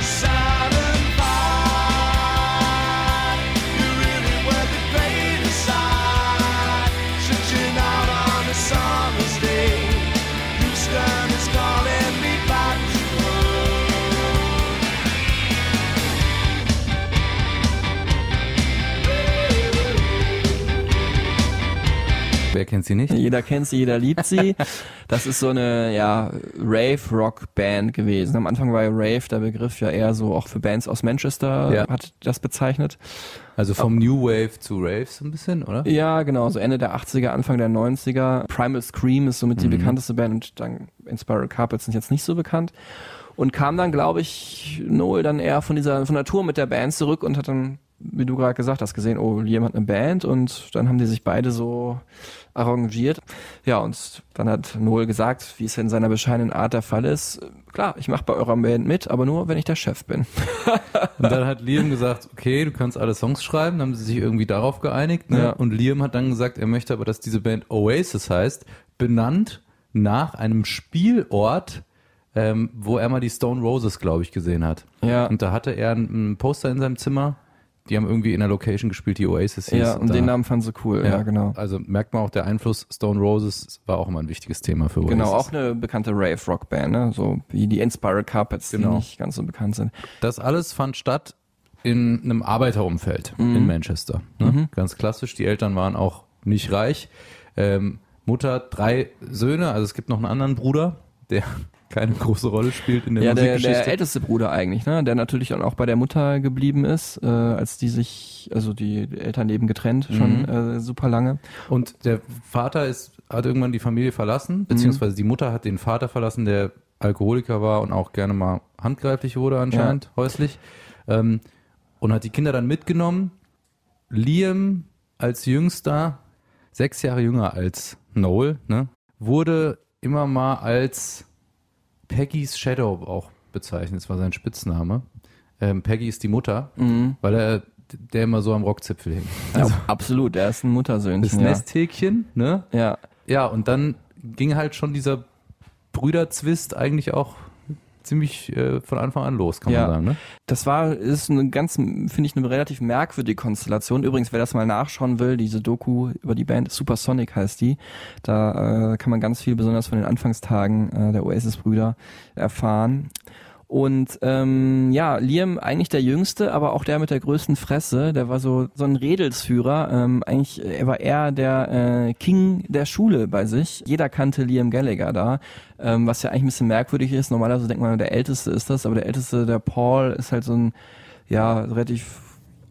Wer kennt sie nicht? Jeder kennt sie, jeder liebt sie. <laughs> Das ist so eine, ja, Rave-Rock-Band gewesen. Am Anfang war ja Rave der Begriff ja eher so auch für Bands aus Manchester Ja. hat das bezeichnet. Also vom New Wave zu Rave so ein bisschen, oder? Ja, genau, so Ende der 80er, Anfang der 90er. Primal Scream ist somit die bekannteste Band und dann Inspiral Carpets sind jetzt nicht so bekannt. Und kam dann, glaube ich, Noel dann eher von dieser, von der Tour mit der Band zurück und hat dann, wie du gerade gesagt hast, gesehen, oh, jemand eine Band und dann haben die sich beide so arrangiert. Ja, und dann hat Noel gesagt, wie es in seiner bescheidenen Art der Fall ist, klar, ich mache bei eurer Band mit, aber nur, wenn ich der Chef bin. <laughs> Und dann hat Liam gesagt, okay, du kannst alle Songs schreiben, dann haben sie sich irgendwie darauf geeinigt. Ne? Ja. Und Liam hat dann gesagt, er möchte aber, dass diese Band Oasis heißt, benannt nach einem Spielort, ähm, wo er mal die Stone Roses, glaube ich, gesehen hat. Ja. Und da hatte er ein, ein Poster in seinem Zimmer. Die haben irgendwie in der Location gespielt, die Oasis hieß. Ja, und da- den Namen fand sie cool, ja, genau. Also merkt man auch, der Einfluss Stone Roses war auch immer ein wichtiges Thema für Oasis. Genau, auch eine bekannte Rave-Rock-Band, ne? so wie die Inspiral Carpets, Genau. die nicht ganz so bekannt sind. Das alles fand statt in einem Arbeiterumfeld in Manchester. Ne? Ganz klassisch. Die Eltern waren auch nicht reich. Ähm, Mutter, drei Söhne, also es gibt noch einen anderen Bruder, der keine große Rolle spielt in der ja, der, Musikgeschichte. der älteste Bruder eigentlich, ne? der natürlich dann auch bei der Mutter geblieben ist, äh, als die sich, also die Eltern leben getrennt, schon äh, super lange. Und der Vater ist hat irgendwann die Familie verlassen, beziehungsweise die Mutter hat den Vater verlassen, der Alkoholiker war und auch gerne mal handgreiflich wurde anscheinend, häuslich. Ähm, und hat die Kinder dann mitgenommen. Liam als Jüngster, sechs Jahre jünger als Noel, ne, wurde immer mal als Peggy's Shadow auch bezeichnet. Das war sein Spitzname. Ähm, Peggy ist die Mutter, Mhm. weil er der immer so am Rockzipfel hing. Ja, absolut, er ist ein Muttersöhnchen. Das ja. Nesthäkchen, ne? Ja. Ja, und dann ging halt schon dieser Brüderzwist eigentlich auch ziemlich äh, von Anfang an los, kann Ja. man sagen, ne? Das war, ist eine ganz, finde ich, eine relativ merkwürdige Konstellation. Übrigens, wer das mal nachschauen will, diese Doku über die Band Supersonic heißt die. Da äh, kann man ganz viel, besonders von den Anfangstagen äh, der Oasis-Brüder, erfahren. Und ähm, ja, Liam eigentlich der Jüngste, aber auch der mit der größten Fresse. Der war so so ein Redelsführer. Ähm, eigentlich, äh, er war eher der äh, King der Schule bei sich. Jeder kannte Liam Gallagher da, ähm, was ja eigentlich ein bisschen merkwürdig ist. Normalerweise denkt man, der Älteste ist das, aber der Älteste, der Paul, ist halt so ein ja relativ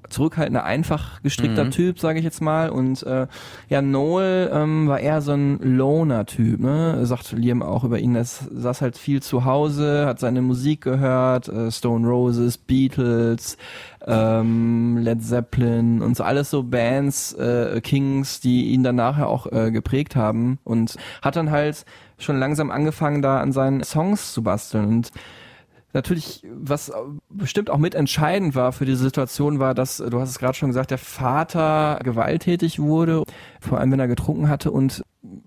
zurückhaltender, einfach gestrickter Mhm. Typ, sage ich jetzt mal. Und äh, ja, Noel ähm, war eher so ein Loner-Typ, ne? Sagt Liam auch über ihn. Er saß halt viel zu Hause, hat seine Musik gehört, äh, Stone Roses, Beatles, ähm, Led Zeppelin und so alles so Bands, äh, Kings, die ihn dann nachher auch äh, geprägt haben und hat dann halt schon langsam angefangen, da an seinen Songs zu basteln und Natürlich, was bestimmt auch mitentscheidend war für diese Situation, war, dass, du hast es gerade schon gesagt, der Vater gewalttätig wurde, vor allem wenn er getrunken hatte und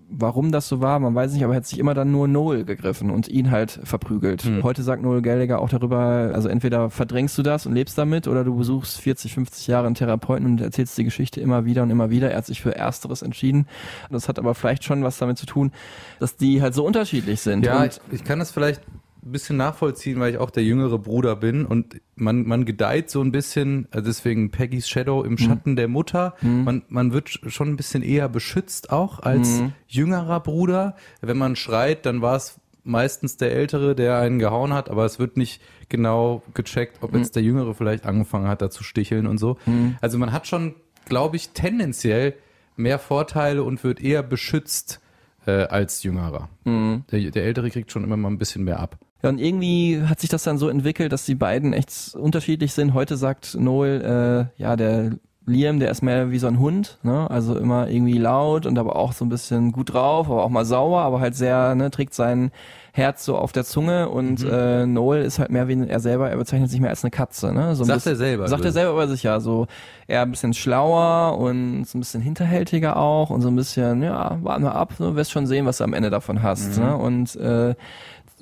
warum das so war, man weiß nicht, aber er hat sich immer dann nur Noel gegriffen und ihn halt verprügelt. Mhm. Heute sagt Noel Gallagher auch darüber, also entweder verdrängst du das und lebst damit oder du besuchst 40, 50 Jahre einen Therapeuten und erzählst die Geschichte immer wieder und immer wieder. Er hat sich für Ersteres entschieden. Das hat aber vielleicht schon was damit zu tun, dass die halt so unterschiedlich sind. Ja, und ich, ich kann das vielleicht ein bisschen nachvollziehen, weil ich auch der jüngere Bruder bin und man, man gedeiht so ein bisschen, also deswegen Peggy's Shadow im Schatten der Mutter. Man, man wird sch- schon ein bisschen eher beschützt auch als Mhm. jüngerer Bruder. Wenn man schreit, dann war es meistens der Ältere, der einen gehauen hat, aber es wird nicht genau gecheckt, ob jetzt der Jüngere vielleicht angefangen hat, da zu sticheln und so. Also man hat schon, glaube ich, tendenziell mehr Vorteile und wird eher beschützt äh, als Jüngerer. Der, der Ältere kriegt schon immer mal ein bisschen mehr ab. Ja, und irgendwie hat sich das dann so entwickelt, dass die beiden echt unterschiedlich sind. Heute sagt Noel, äh, ja, der Liam, der ist mehr wie so ein Hund, ne? Also immer irgendwie laut und aber auch so ein bisschen gut drauf, aber auch mal sauer, aber halt sehr, ne, trägt sein Herz so auf der Zunge und äh, Noel ist halt mehr wie er selber, er bezeichnet sich mehr als eine Katze, ne? So ein Sagt bisschen- er selber, Sagt er also. selber über sich, ja. So eher ein bisschen schlauer und so ein bisschen hinterhältiger auch und so ein bisschen, ja, warten wir ab, ne? wirst schon sehen, was du am Ende davon hast, Mhm. ne? Und äh,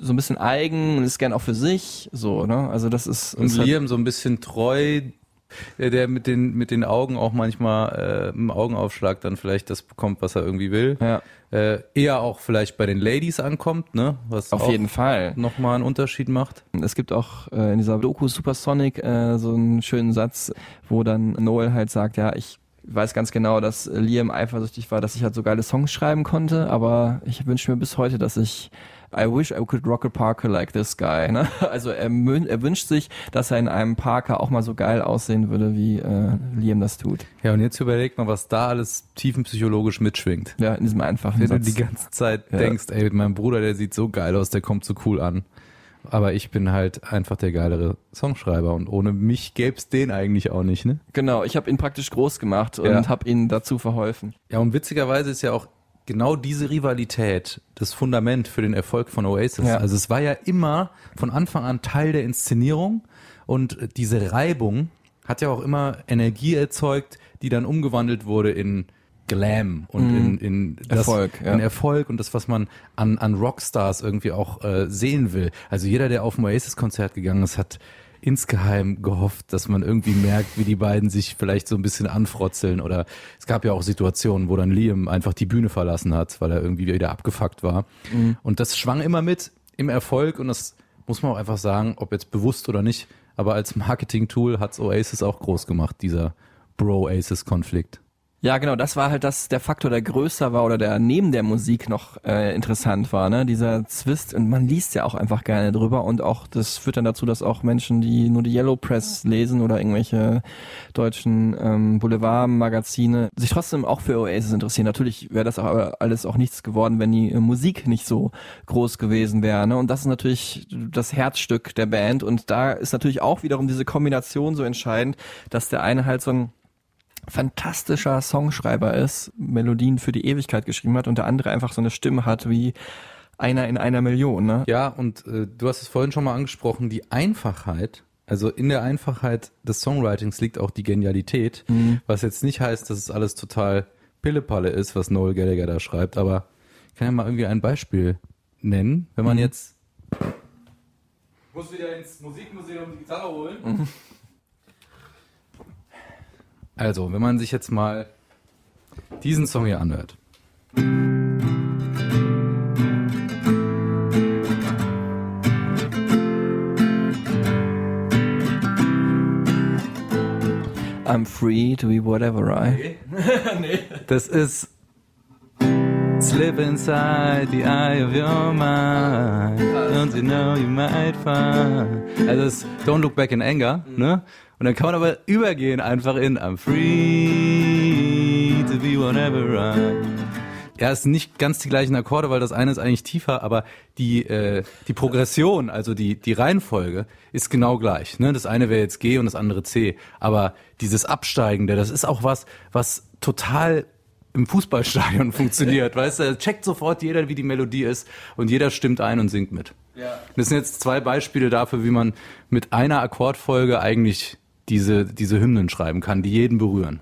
so ein bisschen eigen und ist gern auch für sich, so, ne? Also das ist Und halt- Liam so ein bisschen treu, der, der mit den, mit den Augen auch manchmal äh, im Augenaufschlag dann vielleicht das bekommt, was er irgendwie will. Ja. Äh, eher auch vielleicht bei den Ladies ankommt, ne? Was Auf jeden Fall. nochmal einen Unterschied macht. Es gibt auch äh, in dieser Doku Supersonic äh, so einen schönen Satz, wo dann Noel halt sagt, ja, ich weiß ganz genau, dass Liam eifersüchtig war, dass ich halt so geile Songs schreiben konnte, aber ich wünsche mir bis heute, dass ich I wish I could rock a Parker like this guy. Ne? <laughs> Also er, er wünscht sich, dass er in einem Parker auch mal so geil aussehen würde, wie äh, Liam das tut. Ja, und jetzt überleg mal, was da alles tiefenpsychologisch mitschwingt. Ja, in diesem einfachen Wenn du Satz. die ganze Zeit Ja. denkst, ey, mein Bruder, der sieht so geil aus, der kommt so cool an. Aber ich bin halt einfach der geilere Songschreiber und ohne mich gäb's den eigentlich auch nicht, ne? Genau, ich habe ihn praktisch groß gemacht und Ja. habe ihm dazu verholfen. Ja, und witzigerweise ist ja auch genau diese Rivalität das Fundament für den Erfolg von Oasis. Ja. Also es war ja immer von Anfang an Teil der Inszenierung und diese Reibung hat ja auch immer Energie erzeugt, die dann umgewandelt wurde in Glam und in, in das, Mhm. Erfolg, ja. in Erfolg und das, was man an, an Rockstars irgendwie auch äh, sehen will. Also jeder, der auf ein Oasis-Konzert gegangen ist, hat insgeheim gehofft, dass man irgendwie merkt, wie die beiden sich vielleicht so ein bisschen anfrotzeln oder es gab ja auch Situationen, wo dann Liam einfach die Bühne verlassen hat, weil er irgendwie wieder abgefuckt war. Und das schwang immer mit im Erfolg und das muss man auch einfach sagen, ob jetzt bewusst oder nicht, aber als Marketing-Tool hat's Oasis auch groß gemacht, dieser Bro-Aces-Konflikt. Ja, genau, das war halt das, der Faktor, der größer war oder der neben der Musik noch äh, interessant war, ne? Dieser Zwist und man liest ja auch einfach gerne drüber und auch das führt dann dazu, dass auch Menschen, die nur die Yellow Press lesen oder irgendwelche deutschen ähm, Boulevard-Magazine, sich trotzdem auch für Oasis interessieren. Natürlich wäre das auch alles auch nichts geworden, wenn die äh, Musik nicht so groß gewesen wäre, ne? Und das ist natürlich das Herzstück der Band und da ist natürlich auch wiederum diese Kombination so entscheidend, dass der eine halt so ein fantastischer Songschreiber ist, Melodien für die Ewigkeit geschrieben hat und der andere einfach so eine Stimme hat wie einer in einer Million. Ne? Ja, und äh, du hast es vorhin schon mal angesprochen, die Einfachheit, also in der Einfachheit des Songwritings liegt auch die Genialität, Mhm. was jetzt nicht heißt, dass es alles total Pillepalle ist, was Noel Gallagher da schreibt, aber ich kann ja mal irgendwie ein Beispiel nennen, wenn man Mhm. jetzt muss wieder ins Musikmuseum die Gitarre holen. Mhm. <laughs> Also, wenn man sich jetzt mal diesen Song hier anhört. I'm free to be whatever I. <laughs> Das ist Slip inside the eye of your mind. Don't you know you might find. Also das ist Don't look back in anger, ne? Und dann kann man aber übergehen einfach in I'm free to be whatever I. Ja, es sind nicht ganz die gleichen Akkorde, weil das eine ist eigentlich tiefer, aber die, äh, die Progression, also die, die Reihenfolge, ist genau gleich. Ne? Das eine wäre jetzt G und das andere C. Aber dieses Absteigende, das ist auch was, was total im Fußballstadion <laughs> funktioniert. Weißt du, da checkt sofort jeder, wie die Melodie ist und jeder stimmt ein und singt mit. Das sind jetzt zwei Beispiele dafür, wie man mit einer Akkordfolge eigentlich diese, diese Hymnen schreiben kann, die jeden berühren.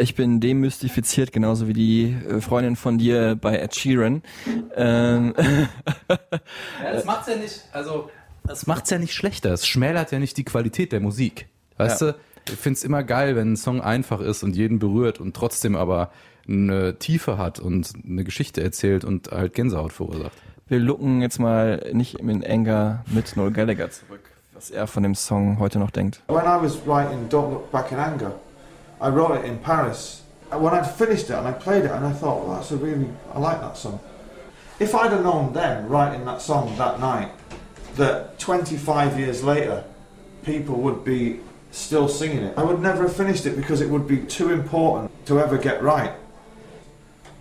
Ich bin demystifiziert, genauso wie die äh, Freundin von dir bei Ed Sheeran. Ähm, <laughs> Ja, das macht's ja nicht, also das macht's ja nicht schlechter. Es schmälert ja nicht die Qualität der Musik. Weißt Ja. du, ich find's immer geil, wenn ein Song einfach ist und jeden berührt und trotzdem aber eine Tiefe hat und eine Geschichte erzählt und halt Gänsehaut verursacht. wir looken jetzt mal nicht in Anger mit Noel Gallagher zurück, was er von dem Song heute noch denkt. When I was writing Don't Look Back in Anger, I wrote it in Paris. When I'd finished it and I played it and I thought, well, that's a really, I like that song. If I'd have known then, writing that song that night, that 25 years later, people would be still singing it, I would never have finished it because it would be too important to ever get right.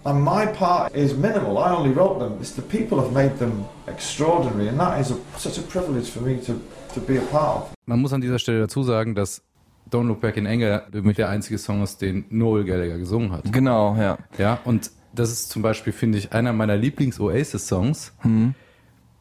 And my part is minimal. I only wrote them. It's the people have made them extraordinary, and that is a, such a privilege for me to, to be a part of. Man muss an dieser Stelle dazu sagen, dass Don't Look Back in Anger der einzige Song ist, den Noel Gallagher gesungen hat. Genau, ja. Ja, und das ist zum Beispiel, finde ich, einer meiner Lieblings-Oasis-Songs. Hm.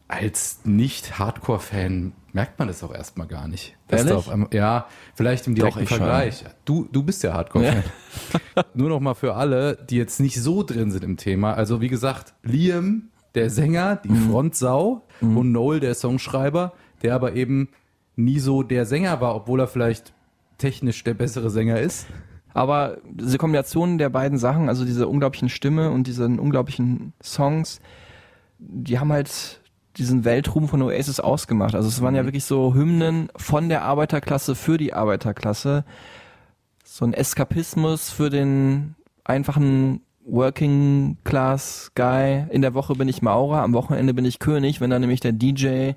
Als Nicht-Hardcore-Fan merkt man das auch erstmal gar nicht. Einmal, ja, vielleicht im direkten schon. Vergleich. Du, du bist ja Hardcore-Fan. <laughs> Nur noch mal für alle, die jetzt nicht so drin sind im Thema. Also wie gesagt, Liam, der Sänger, die Mhm. Frontsau und Noel, der Songschreiber, der aber eben nie so der Sänger war, obwohl er vielleicht technisch der bessere Sänger ist. Aber diese Kombination der beiden Sachen, also diese unglaublichen Stimme und diese unglaublichen Songs, die haben halt diesen Weltruhm von Oasis ausgemacht. Also es waren ja wirklich so Hymnen von der Arbeiterklasse für die Arbeiterklasse. So ein Eskapismus für den einfachen Working Class Guy. In der Woche bin ich Maurer, am Wochenende bin ich König, wenn dann nämlich der DJ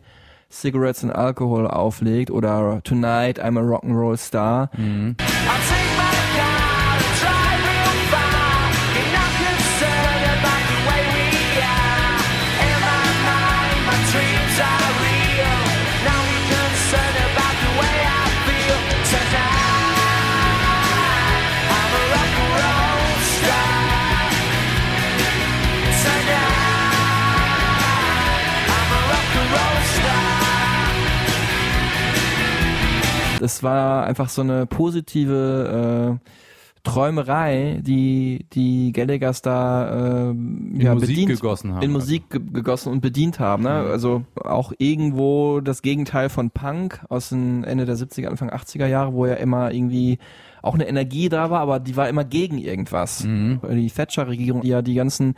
Cigarettes and Alcohol auflegt oder Tonight I'm a Rock'n'Roll Star. I'll Es war einfach so eine positive äh, Träumerei, die die Gallagher's da äh, ja, Musik bedient, gegossen haben. in Musik ge gegossen und bedient haben. Ne? Also auch irgendwo das Gegenteil von Punk aus den Ende der 70er, Anfang 80er Jahre, wo ja immer irgendwie auch eine Energie da war, aber die war immer gegen irgendwas. Weil Die Thatcher-Regierung, die ja die ganzen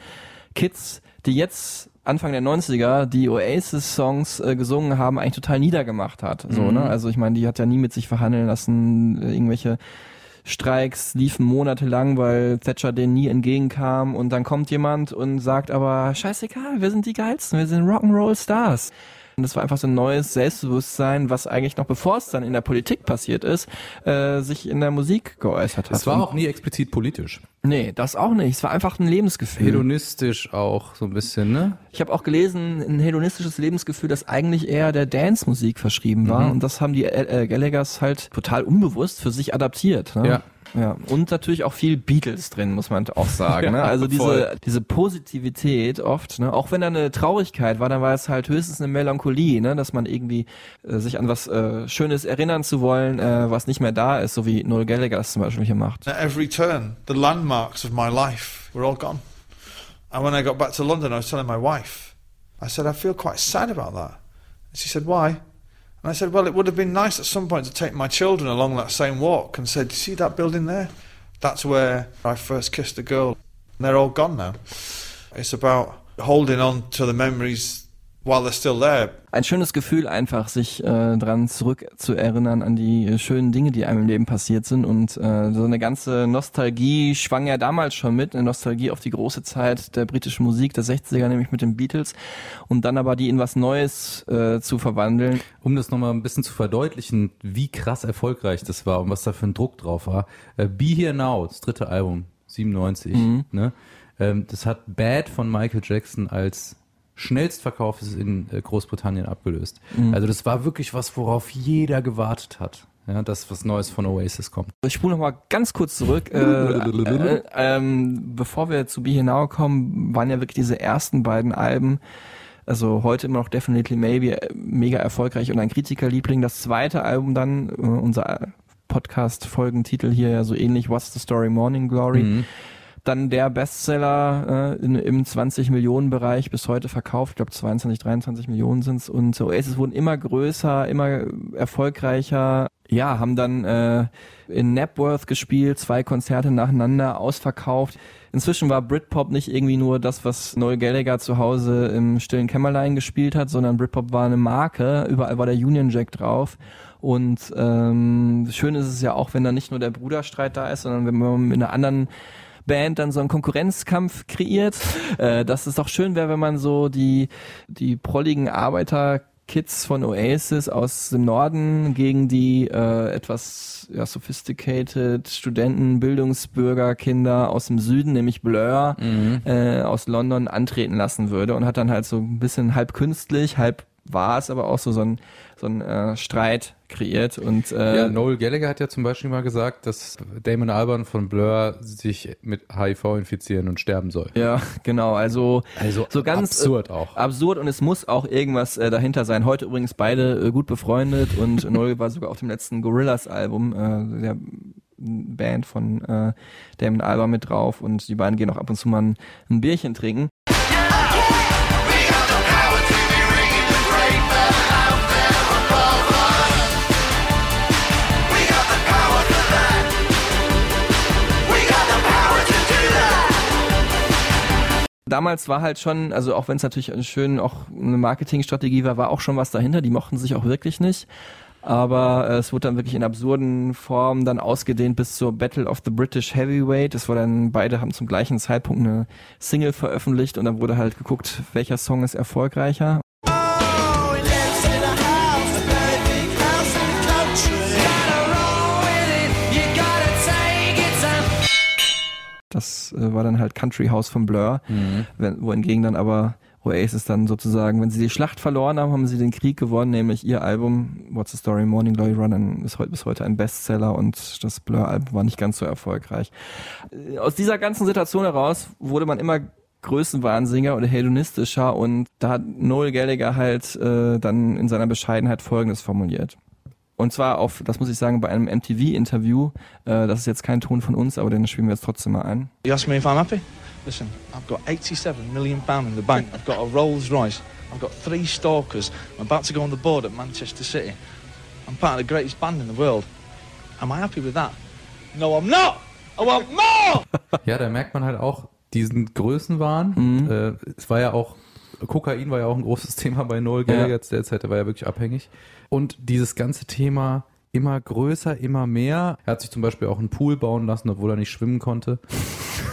Kids, die jetzt Anfang der 90er die Oasis-Songs äh, gesungen haben, eigentlich total niedergemacht hat. So, Mhm. ne? Also ich meine, die hat ja nie mit sich verhandeln lassen, äh, irgendwelche Streiks liefen monatelang, weil Thatcher denen nie entgegenkam und dann kommt jemand und sagt aber, scheißegal, wir sind die geilsten, wir sind Rock'n'Roll Stars. Und das war einfach so ein neues Selbstbewusstsein, was eigentlich noch bevor es dann in der Politik passiert ist, äh, sich in der Musik geäußert hat. Es war auch nie explizit politisch. Nee, das auch nicht. Es war einfach ein Lebensgefühl. Hedonistisch auch so ein bisschen, ne? Ich habe auch gelesen, ein hedonistisches Lebensgefühl, das eigentlich eher der Dance-Musik verschrieben war. Mhm. Und das haben die äh, Gallaghers halt total unbewusst für sich adaptiert. Ne? Ja. Ja, und natürlich auch viel Beatles drin, muss man auch sagen. <laughs> Ja, ne? Also diese, voll. diese Positivität oft, ne? auch wenn da eine Traurigkeit war, dann war es halt höchstens eine Melancholie, ne? dass man irgendwie äh, sich an was äh, Schönes erinnern zu wollen, äh, was nicht mehr da ist, so wie Noel Gallagher das zum Beispiel hier macht. At every turn, the landmarks of my life were all gone. And when I got back to London, I was telling my wife, I said, I feel quite sad about that. And she said, Why? And I said, Well, it would have been nice at some point to take my children along that same walk and said, see that building there? That's where I first kissed a girl. And they're all gone now. It's about holding on to the memories while they're still there. ein schönes Gefühl einfach, sich äh, dran zurück zu erinnern an die äh, schönen Dinge, die einem im Leben passiert sind und äh, so eine ganze Nostalgie schwang ja damals schon mit, eine Nostalgie auf die große Zeit der britischen Musik der 60er, nämlich mit den Beatles und dann aber die in was Neues äh, zu verwandeln. Um das nochmal ein bisschen zu verdeutlichen, wie krass erfolgreich das war und was da für ein Druck drauf war. Äh, Be Here Now, das dritte Album, 97, Mhm. ne? Ähm, das hat Bad von Michael Jackson als schnellstverkauftes in äh, Großbritannien abgelöst. Mhm. Also das war wirklich was, worauf jeder gewartet hat. Ja, dass was Neues von Oasis kommt. Ich spule noch mal ganz kurz zurück. Äh, äh, ähm, bevor wir zu Be Here Now kommen, waren ja wirklich diese ersten beiden Alben, also heute immer noch Definitely Maybe, äh, mega erfolgreich und ein Kritikerliebling. Das zweite Album dann, äh, unser Podcast-Folgentitel hier ja so ähnlich, What's the Story Morning Glory. Mhm. Dann der Bestseller äh, in, im 20-Millionen-Bereich bis heute verkauft. Ich glaube 22, 23 Millionen sind's Und Oasis wurden immer größer, immer erfolgreicher. Ja, haben dann äh, in Napworth gespielt, zwei Konzerte nacheinander, ausverkauft. Inzwischen war Britpop nicht irgendwie nur das, was Noel Gallagher zu Hause im stillen Kämmerlein gespielt hat, sondern Britpop war eine Marke. Überall war der Union Jack drauf. Und ähm, schön ist es ja auch, wenn da nicht nur der Bruderstreit da ist, sondern wenn man mit einer anderen Band dann so einen Konkurrenzkampf kreiert. Äh, dass es doch schön wäre, wenn man so die, die prolligen Arbeiterkids von Oasis aus dem Norden gegen die äh, etwas ja, sophisticated Studenten, Bildungsbürger, Kinder aus dem Süden, nämlich Blur, äh, aus London antreten lassen würde und hat dann halt so ein bisschen halb künstlich, halb war es aber auch so, so ein, so ein äh, Streit kreiert und äh, Ja, Noel Gallagher hat ja zum Beispiel mal gesagt, dass Damon Albarn von Blur sich mit HIV infizieren und sterben soll. Ja, genau. Also, Also so ganz absurd äh, auch. Absurd und es muss auch irgendwas äh, dahinter sein. Heute übrigens beide äh, gut befreundet und <laughs> Noel war sogar auf dem letzten Gorillas Album äh, der Band von äh, Damon Albarn mit drauf und die beiden gehen auch ab und zu mal ein, ein Bierchen trinken. Damals war halt schon, also auch wenn es natürlich schön auch eine Marketingstrategie war, war auch schon was dahinter. Die mochten sich auch wirklich nicht. Aber äh, es wurde dann wirklich in absurden Formen dann ausgedehnt bis zur Battle of the British Heavyweight. Das war dann, beide haben zum gleichen Zeitpunkt eine Single veröffentlicht und dann wurde halt geguckt, welcher Song ist erfolgreicher. Das äh, war dann halt Country House von Blur, wenn, wohingegen dann aber Oasis dann sozusagen, wenn sie die Schlacht verloren haben, haben sie den Krieg gewonnen, nämlich ihr Album What's the Story Morning Glory Run ist heute bis heute ein Bestseller und das Blur-Album war nicht ganz so erfolgreich. Äh, Aus dieser ganzen Situation heraus wurde man immer größenwahnsinniger oder hedonistischer und da hat Noel Gallagher halt äh, dann in seiner Bescheidenheit Folgendes formuliert. Und zwar auf, das muss ich sagen, bei einem MTV-Interview. Äh, das ist jetzt kein Ton von uns, aber den spielen wir jetzt trotzdem mal ein. You ask me if I'm happy? Listen, I've got 87 million pound in the bank. I've got a Rolls Royce. I've got three stalkers. I'm about to go on the board at Manchester City. I'm part of the greatest band in the world. Am I happy with that? No, I'm not. I want more. <laughs> Ja, da merkt man halt auch diesen Größenwahn. Mhm. Äh, es war ja auch, Kokain war ja auch ein großes <laughs> Thema bei Noel Gallagher Ja. zu der Zeit, der war ja wirklich abhängig. Und dieses ganze Thema immer größer, immer mehr. Er hat sich zum Beispiel auch einen Pool bauen lassen, obwohl er nicht schwimmen konnte.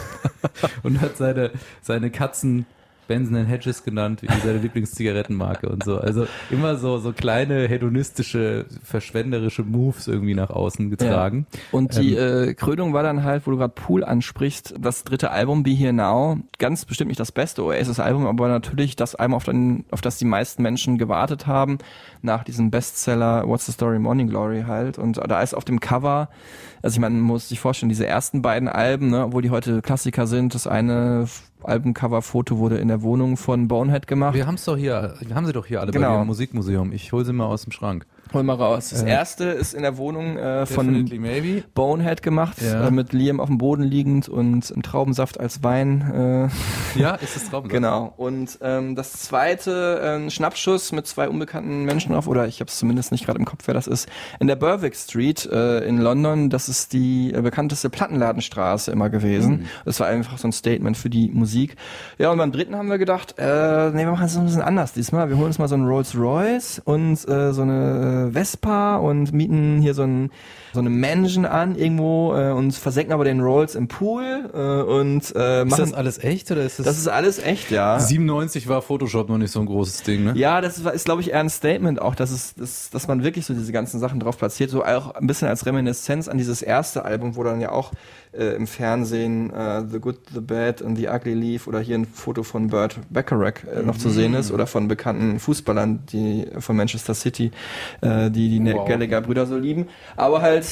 <laughs> und hat seine, seine Katzen Benson Hedges genannt, wie seine Lieblingszigarettenmarke und so. Also immer so, so kleine hedonistische, verschwenderische Moves irgendwie nach außen getragen. Und die Ähm, äh, Krönung war dann halt, wo du gerade Pool ansprichst, das dritte Album Be Here Now. Ganz bestimmt nicht das beste Oasis-Album, aber natürlich das Album, auf, den, auf das die meisten Menschen gewartet haben, nach diesem Bestseller What's the Story Morning Glory halt. Und da ist auf dem Cover, also ich meine, man muss sich vorstellen, diese ersten beiden Alben, ne, obwohl die heute Klassiker sind, das eine Albumcover-Foto wurde in der Wohnung von Bonehead gemacht. Wir haben es doch hier, wir haben sie doch hier alle bei Genau. dir im Musikmuseum. Ich hole sie mal aus dem Schrank. Hol mal raus. Das Äh, erste ist in der Wohnung äh, von Maybe. Bonehead gemacht, Ja. äh, mit Liam auf dem Boden liegend und im Traubensaft als Wein. Äh, <laughs> Ja, ist das Traubensaft? Genau. Und ähm, das zweite, äh, ein Schnappschuss mit zwei unbekannten Menschen drauf, oder ich habe es zumindest nicht gerade im Kopf, wer das ist, in der Berwick Street äh, in London. Das ist die äh, bekannteste Plattenladenstraße immer gewesen. Das war einfach so ein Statement für die Musik. Ja, und beim dritten haben wir gedacht, äh, nee, wir machen es ein bisschen anders diesmal. Wir holen uns mal so einen Rolls Royce und äh, so eine äh, Vespa und mieten hier so ein so eine Mansion an irgendwo äh, und versenken aber den Rolls im Pool äh, und äh, Ist machen das alles echt oder ist das? das ist alles echt, ja. 97 war Photoshop noch nicht so ein großes Ding, ne? Ja, das ist, ist glaube ich, eher ein Statement auch, dass es, dass, dass man wirklich so diese ganzen Sachen drauf platziert, so auch ein bisschen als Reminiszenz an dieses erste Album, wo dann ja auch äh, im Fernsehen äh, The Good, The Bad and The Ugly Leaf oder hier ein Foto von Burt Bacharach äh, noch zu sehen ist oder von bekannten Fußballern, die von Manchester City, äh, die die Wow. Gallagher-Brüder so lieben. Aber halt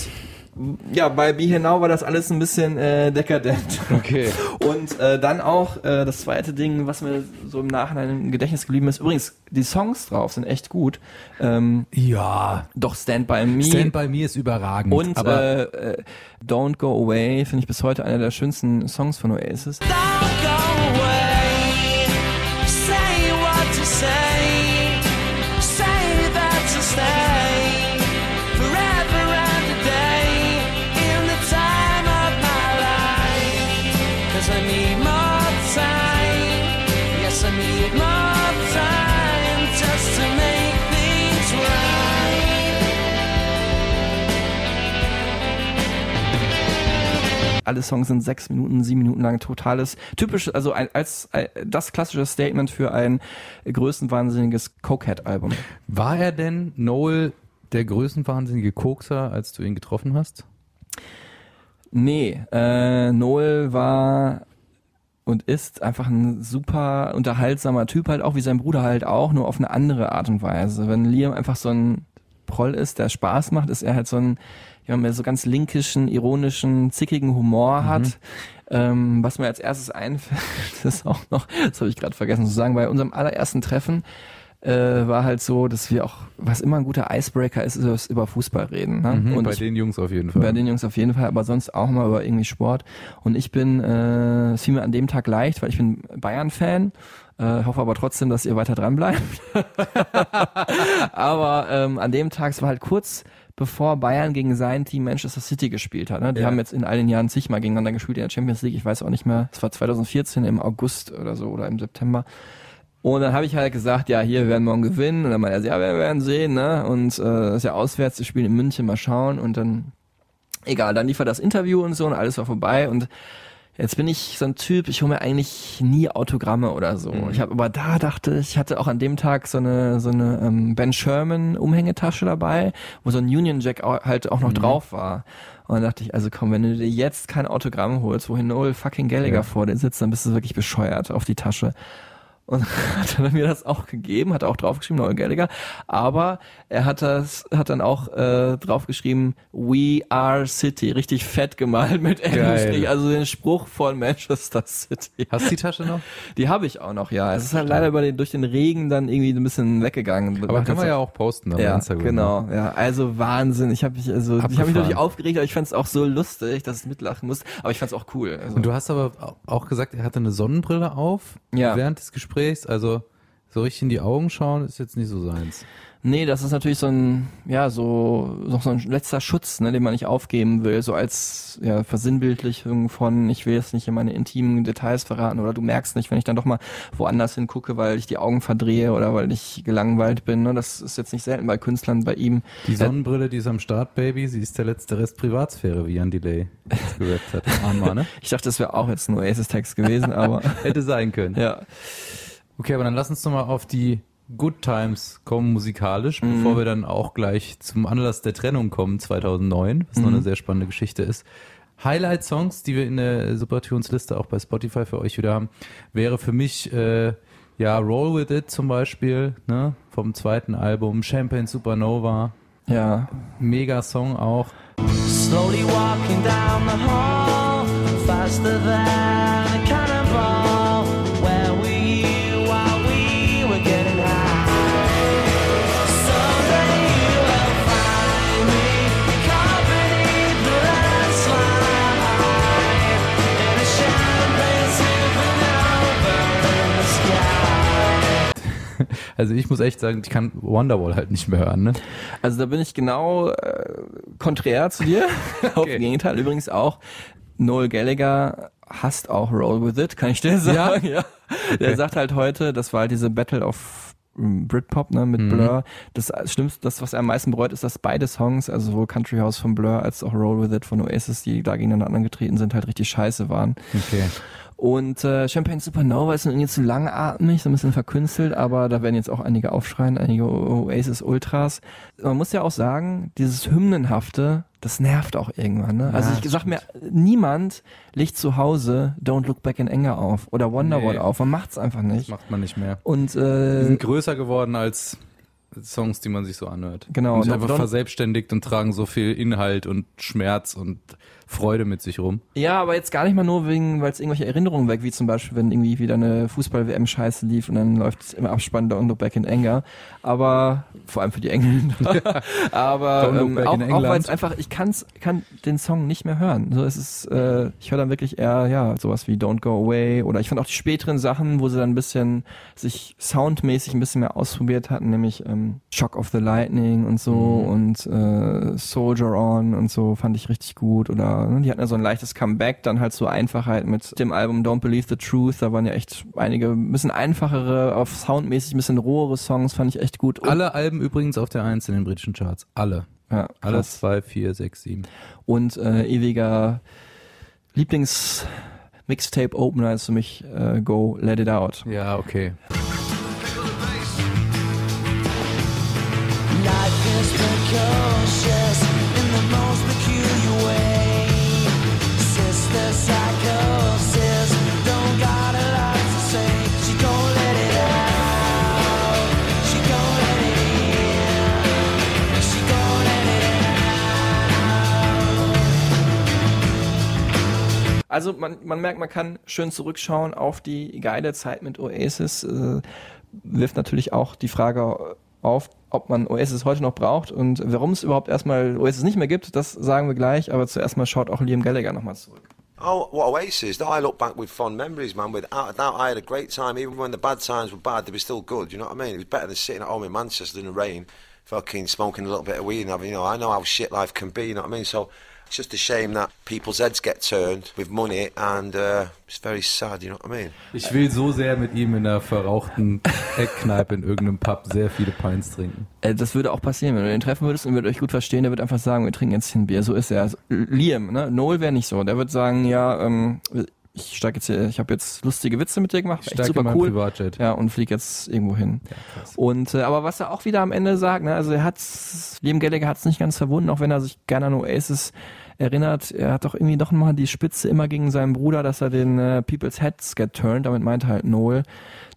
ja, bei Be Here Now war das alles ein bisschen äh, dekadent. Okay. <laughs> Und äh, dann auch äh, das zweite Ding, was mir so im Nachhinein im Gedächtnis geblieben ist. Übrigens, die Songs drauf sind echt gut. Ähm, Ja. doch Stand By Me Stand by Me ist überragend. und aber äh, äh, Don't Go Away finde ich bis heute einer der schönsten Songs von Oasis. Don't Alle Songs sind sechs Minuten, sieben Minuten lang. Totales, typisch, also ein, als äh, das klassische Statement für ein größenwahnsinniges Cokehead-Album. war er denn Noel der größenwahnsinnige Kokser, als du ihn getroffen hast? Nee, äh, Noel war und ist einfach ein super unterhaltsamer Typ, halt auch wie sein Bruder halt auch, nur auf eine andere Art und Weise. Wenn Liam einfach so ein Proll ist, der Spaß macht, ist er halt so ein, jemand mit so ganz linkischen, ironischen, zickigen Humor hat. Ähm, was mir als erstes einfällt, <laughs> ist auch noch, das habe ich gerade vergessen zu sagen, bei unserem allerersten Treffen äh, war halt so, dass wir auch, was immer ein guter Icebreaker ist, ist über Fußball reden. Ne? Mhm, Und bei ich- den Jungs auf jeden Fall. bei den Jungs auf jeden Fall, aber sonst auch mal über irgendwie Sport. Und ich bin, äh, es fiel mir an dem Tag leicht, weil ich bin Bayern-Fan. Äh, hoffe aber trotzdem, dass ihr weiter dran bleibt. <laughs> aber ähm, an dem Tag, es war halt kurz bevor Bayern gegen sein Team Manchester City gespielt hat. Ne? Die Ja. haben jetzt in all den Jahren zigmal gegeneinander gespielt in der Champions League. Ich weiß auch nicht mehr. Es war 2014 im August oder so oder im September. Und dann habe ich halt gesagt, ja, hier wir werden morgen gewinnen. Und dann meinte er, ja, wir werden sehen, ne? Und äh, das ist ja auswärts, wir spielen in München, mal schauen. Und dann, egal, dann lief er das Interview und so und alles war vorbei. Und jetzt bin ich so ein Typ, ich hole mir eigentlich nie Autogramme oder so. Ich habe aber da dachte ich, ich hatte auch an dem Tag so eine so eine ähm, Ben Sherman Umhängetasche dabei, wo so ein Union Jack halt auch noch drauf war. Und dann dachte ich, also komm, wenn du dir jetzt kein Autogramm holst, wohin Noel fucking Gallagher Ja. vor dir sitzt, dann bist du wirklich bescheuert auf die Tasche. Und <laughs> hat er mir das auch gegeben, hat auch draufgeschrieben, Noel Gallagher, aber er hat das, hat dann auch äh, draufgeschrieben, We are City, richtig fett gemalt mit Englisch, also den Spruch von Manchester City. Hast du die Tasche noch? Die habe ich auch noch, ja. Es ist halt leider über den, durch den Regen dann irgendwie ein bisschen weggegangen. Aber kann man ja auch posten auf ja, Instagram. Genau, ja. Also Wahnsinn. Ich habe mich, also ich habe mich Abgefahren. natürlich aufgeregt, aber ich fand es auch so lustig, dass ich mitlachen muss. Aber ich fand es auch cool. Also, Und du hast aber auch gesagt, er hatte eine Sonnenbrille auf Ja. während des Gesprächs. Also so richtig in die Augen schauen ist jetzt nicht so seins. nee, das ist natürlich so ein, ja, so noch so ein letzter Schutz, ne, den man nicht aufgeben will, so als ja, Versinnbildlichung von, ich will jetzt nicht in meine intimen Details verraten oder du merkst nicht, wenn ich dann doch mal woanders hingucke, weil ich die Augen verdrehe oder weil ich gelangweilt bin. Ne? Das ist jetzt nicht selten bei Künstlern, bei ihm. Die Sonnenbrille, die ist am Start, Baby. Sie ist der letzte Rest Privatsphäre, wie Jan Delay gerappt hat. <laughs> Armer, ne? Ich dachte, das wäre auch jetzt ein Oasis-Text gewesen, aber <laughs> Hätte sein können. ja. Okay, aber dann lass uns nochmal auf die Good Times kommen musikalisch, Mhm. bevor wir dann auch gleich zum Anlass der Trennung kommen 2009, was noch Mhm. eine sehr spannende Geschichte ist. Highlight-Songs, die wir in der Supertunes-Liste auch bei Spotify für euch wieder haben, wäre für mich äh, ja Roll With It zum Beispiel, ne, vom zweiten Album, Champagne Supernova, Ja. mega Song auch. Slowly walking down the hall, faster than Also ich muss echt sagen, ich kann Wonderwall halt nicht mehr hören, ne? Also da bin ich genau äh, konträr zu dir. <laughs> Auf Okay. dem Gegenteil. Übrigens auch Noel Gallagher hasst auch Roll With It, kann ich dir sagen. Ja. <laughs> Der sagt halt heute, das war halt diese Battle of ähm, Britpop, ne, mit Mhm. Blur. Das Schlimmste, das, was er am meisten bereut, ist, dass beide Songs, also sowohl Country House von Blur als auch Roll With It von Oasis, die da gegeneinander angetreten sind, halt richtig scheiße waren. Okay. Und äh, Champagne Supernova ist irgendwie zu langatmig, so ein bisschen verkünstelt, aber da werden jetzt auch einige aufschreien, einige Oasis Ultras. Man muss ja auch sagen, dieses Hymnenhafte, das nervt auch irgendwann. Ne? also Ja, ich das sag mir, niemand legt zu Hause Don't Look Back in Anger auf oder Wonderwall Nee. auf. Man macht's einfach Das nicht. macht man nicht mehr. Und Die äh, sind größer geworden als Songs, die man sich so anhört. Genau, Und sich und einfach verselbstständigt und tragen so viel Inhalt und Schmerz und Freude mit sich rum. Ja, aber jetzt gar nicht mal nur wegen, weil es irgendwelche Erinnerungen weg, wie zum Beispiel, wenn irgendwie wieder eine Fußball-WM scheiße lief und dann läuft im Abspann Don't Look Back in Anger. Aber, vor allem für die Engländer. <laughs> aber ähm, auch, auch weil es einfach, ich kann's, kann den Song nicht mehr hören. So, es ist, äh, ich höre dann wirklich eher, ja, sowas wie Don't Go Away oder ich fand auch die späteren Sachen, wo sie dann ein bisschen sich soundmäßig ein bisschen mehr ausprobiert hatten, nämlich ähm, Shock of the Lightning und so Mhm. und äh, Soldier On und so fand ich richtig gut oder ne, die hatten ja so ein leichtes Comeback, dann halt so Einfachheit mit dem Album Don't Believe the Truth, da waren ja echt einige ein bisschen einfachere, auf soundmäßig ein bisschen rohere Songs, fand ich echt gut. Und, Alle Alben übrigens auf der 1 in den britischen Charts. Alle. ja, Alle. 2, 4, 6, 7. Und äh, ewiger Lieblings Mixtape Opener ist für mich äh, Go Let It Out. Ja, okay. Life is precocious Also man, man merkt, man kann schön zurückschauen auf die geile Zeit mit Oasis. Äh, wirft natürlich auch die Frage auf, ob man Oasis heute noch braucht und warum es überhaupt erstmal Oasis nicht mehr gibt, das sagen wir gleich, aber zuerst mal schaut auch Liam Gallagher nochmal zurück. Oh, what Oasis? I look back with fond memories, man. Without a doubt, I had a great time. Even when the bad times were bad, they were still good. You know what I mean? It was better than sitting at home in Manchester in the rain, fucking smoking a little bit of weed and having, you know, I know how shit life can be, you know what I mean? So it's just a shame that people's heads get turned with money and uh, it's very sad, you know what I mean? Ich will so sehr mit ihm in einer verrauchten Eckkneipe in irgendeinem Pub sehr viele Pints trinken. Äh, das würde auch passieren, wenn du den treffen würdest und würdet euch gut verstehen, der wird einfach sagen, wir trinken jetzt ein Bier. So ist er. Also, Liam, ne? Noel wäre nicht so. Der wird sagen, ja, ähm, ich steig jetzt hier, ich habe jetzt lustige Witze mit dir gemacht, Ich echt super cool. Privatjet. Ja, und flieg jetzt irgendwo hin. krass. Und äh, aber was er auch wieder am Ende sagt, ne, also er hat's, Liam Gallagher hat's nicht ganz verwunden, auch wenn er sich gerne an Oasis erinnert, er hat doch irgendwie doch mal die Spitze immer gegen seinen Bruder, dass er den äh, People's Heads get turned, damit meinte halt Noel,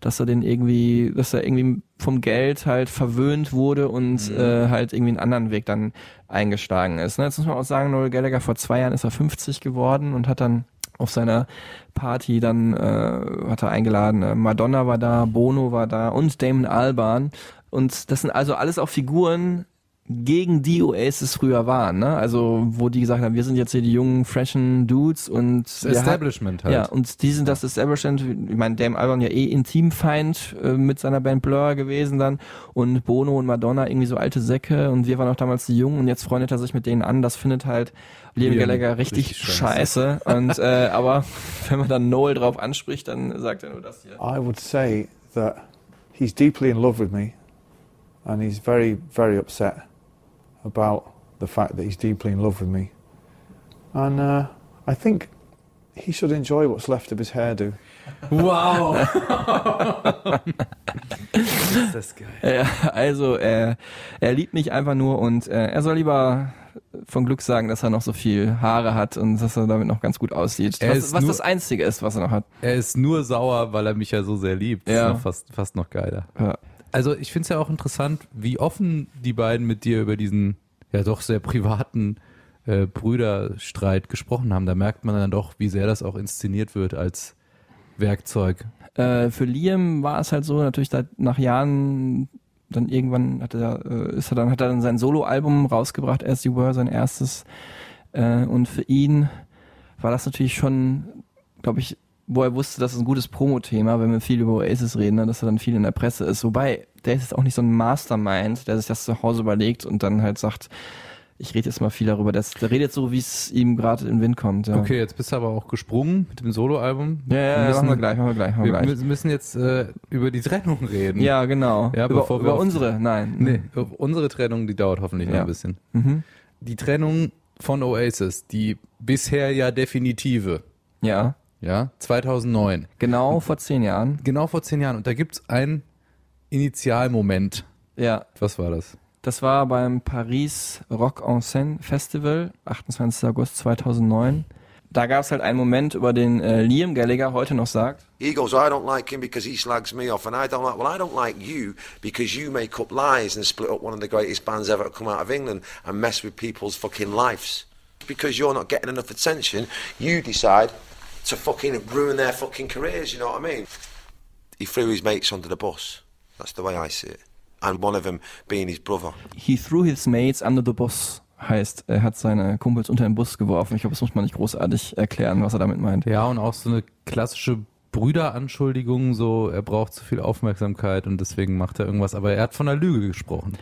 dass er den irgendwie, dass er irgendwie vom Geld halt verwöhnt wurde und Mhm. äh, halt irgendwie einen anderen Weg dann eingeschlagen ist. Ne? Jetzt muss man auch sagen, Noel Gallagher vor zwei Jahren ist er 50 geworden und hat dann auf seiner Party dann äh, hat er eingeladen, äh, Madonna war da, Bono war da und Damon Albarn. Und das sind also alles auch Figuren, gegen die Oasis früher waren, ne? Also wo die gesagt haben, wir sind jetzt hier die jungen, freshen Dudes und Das Establishment hat, halt. Ja, und die sind das Establishment. Ich meine, Damon Albarn ja eh Intimfeind äh, mit seiner Band Blur gewesen dann und Bono und Madonna irgendwie so alte Säcke und wir waren auch damals die Jungen und jetzt freundet er sich mit denen an. Das findet halt Liam Liam Gallagher richtig, richtig scheiße. scheiße. und äh, aber <laughs> wenn man dann Noel drauf anspricht, dann sagt er nur das hier. I would say that he's deeply in love with me and he's very, very upset about the fact that he's deeply in love with me. And uh, I think he should enjoy what's left of his hairdo. Wow! ist das geil. Ja, also äh, er liebt mich einfach nur und äh, er soll lieber von Glück sagen, dass er noch so viel Haare hat und dass er damit noch ganz gut aussieht. Er was ist was nur- das Einzige ist, was er noch hat. Er ist nur sauer, weil er mich ja so sehr liebt. Das Ja. ist noch fast, fast noch geiler. Ja. Also ich finde es ja auch interessant, wie offen die beiden mit dir über diesen ja doch sehr privaten äh, Brüderstreit gesprochen haben. Da merkt man dann doch, wie sehr das auch inszeniert wird als Werkzeug. Äh, für Liam war es halt so, natürlich nach Jahren dann irgendwann hat er, äh, ist er dann, hat er dann sein Soloalbum rausgebracht, As You Were, sein erstes. Äh, und für ihn war das natürlich schon, glaube ich, wo er wusste, das ist ein gutes Promo-Thema, wenn wir viel über Oasis reden, ne, dass er dann viel in der Presse ist. Wobei, der ist jetzt auch nicht so ein Mastermind, der sich das zu Hause überlegt und dann halt sagt, ich rede jetzt mal viel darüber. Das, der redet so, wie es ihm gerade in den Wind kommt. Ja. Okay, jetzt bist du aber auch gesprungen mit dem Soloalbum. Ja, ja, müssen, machen wir gleich, machen wir gleich, machen wir wir gleich. mü- müssen jetzt äh, über die Trennung reden. Ja, genau. Ja, über wir über unsere, nein. Nee, unsere Trennung, die dauert hoffentlich noch Ja. ein bisschen. Mhm. Die Trennung von Oasis, die bisher ja definitive, Ja, ja, 2009. genau vor zehn Jahren. Genau vor zehn Jahren. Und da gibt's einen Initialmoment. Ja, Was war das? das war beim Paris Rock en Seine Festival, 28. August 2009. Da gab es halt einen Moment, über den äh, Liam Gallagher heute noch sagt. He goes, I don't like him because he slags me off, and I don't like. Well, I don't like you because you make up lies and split up one of the greatest bands ever to come out of England and mess with people's fucking lives. Because you're not getting enough attention, you decide to fucking ruin their fucking careers. You know what I mean? He threw his mates under the bus. That's the way I see it, and one of them being his brother. He threw his mates under the bus. Heißt, er hat seine Kumpels unter den Bus geworfen. Ich glaube, das muss man nicht großartig erklären, was er damit meint. Ja, und auch so eine klassische Brüderanschuldigung, so er braucht zu viel Aufmerksamkeit und deswegen macht er irgendwas. Aber er hat von einer Lüge gesprochen.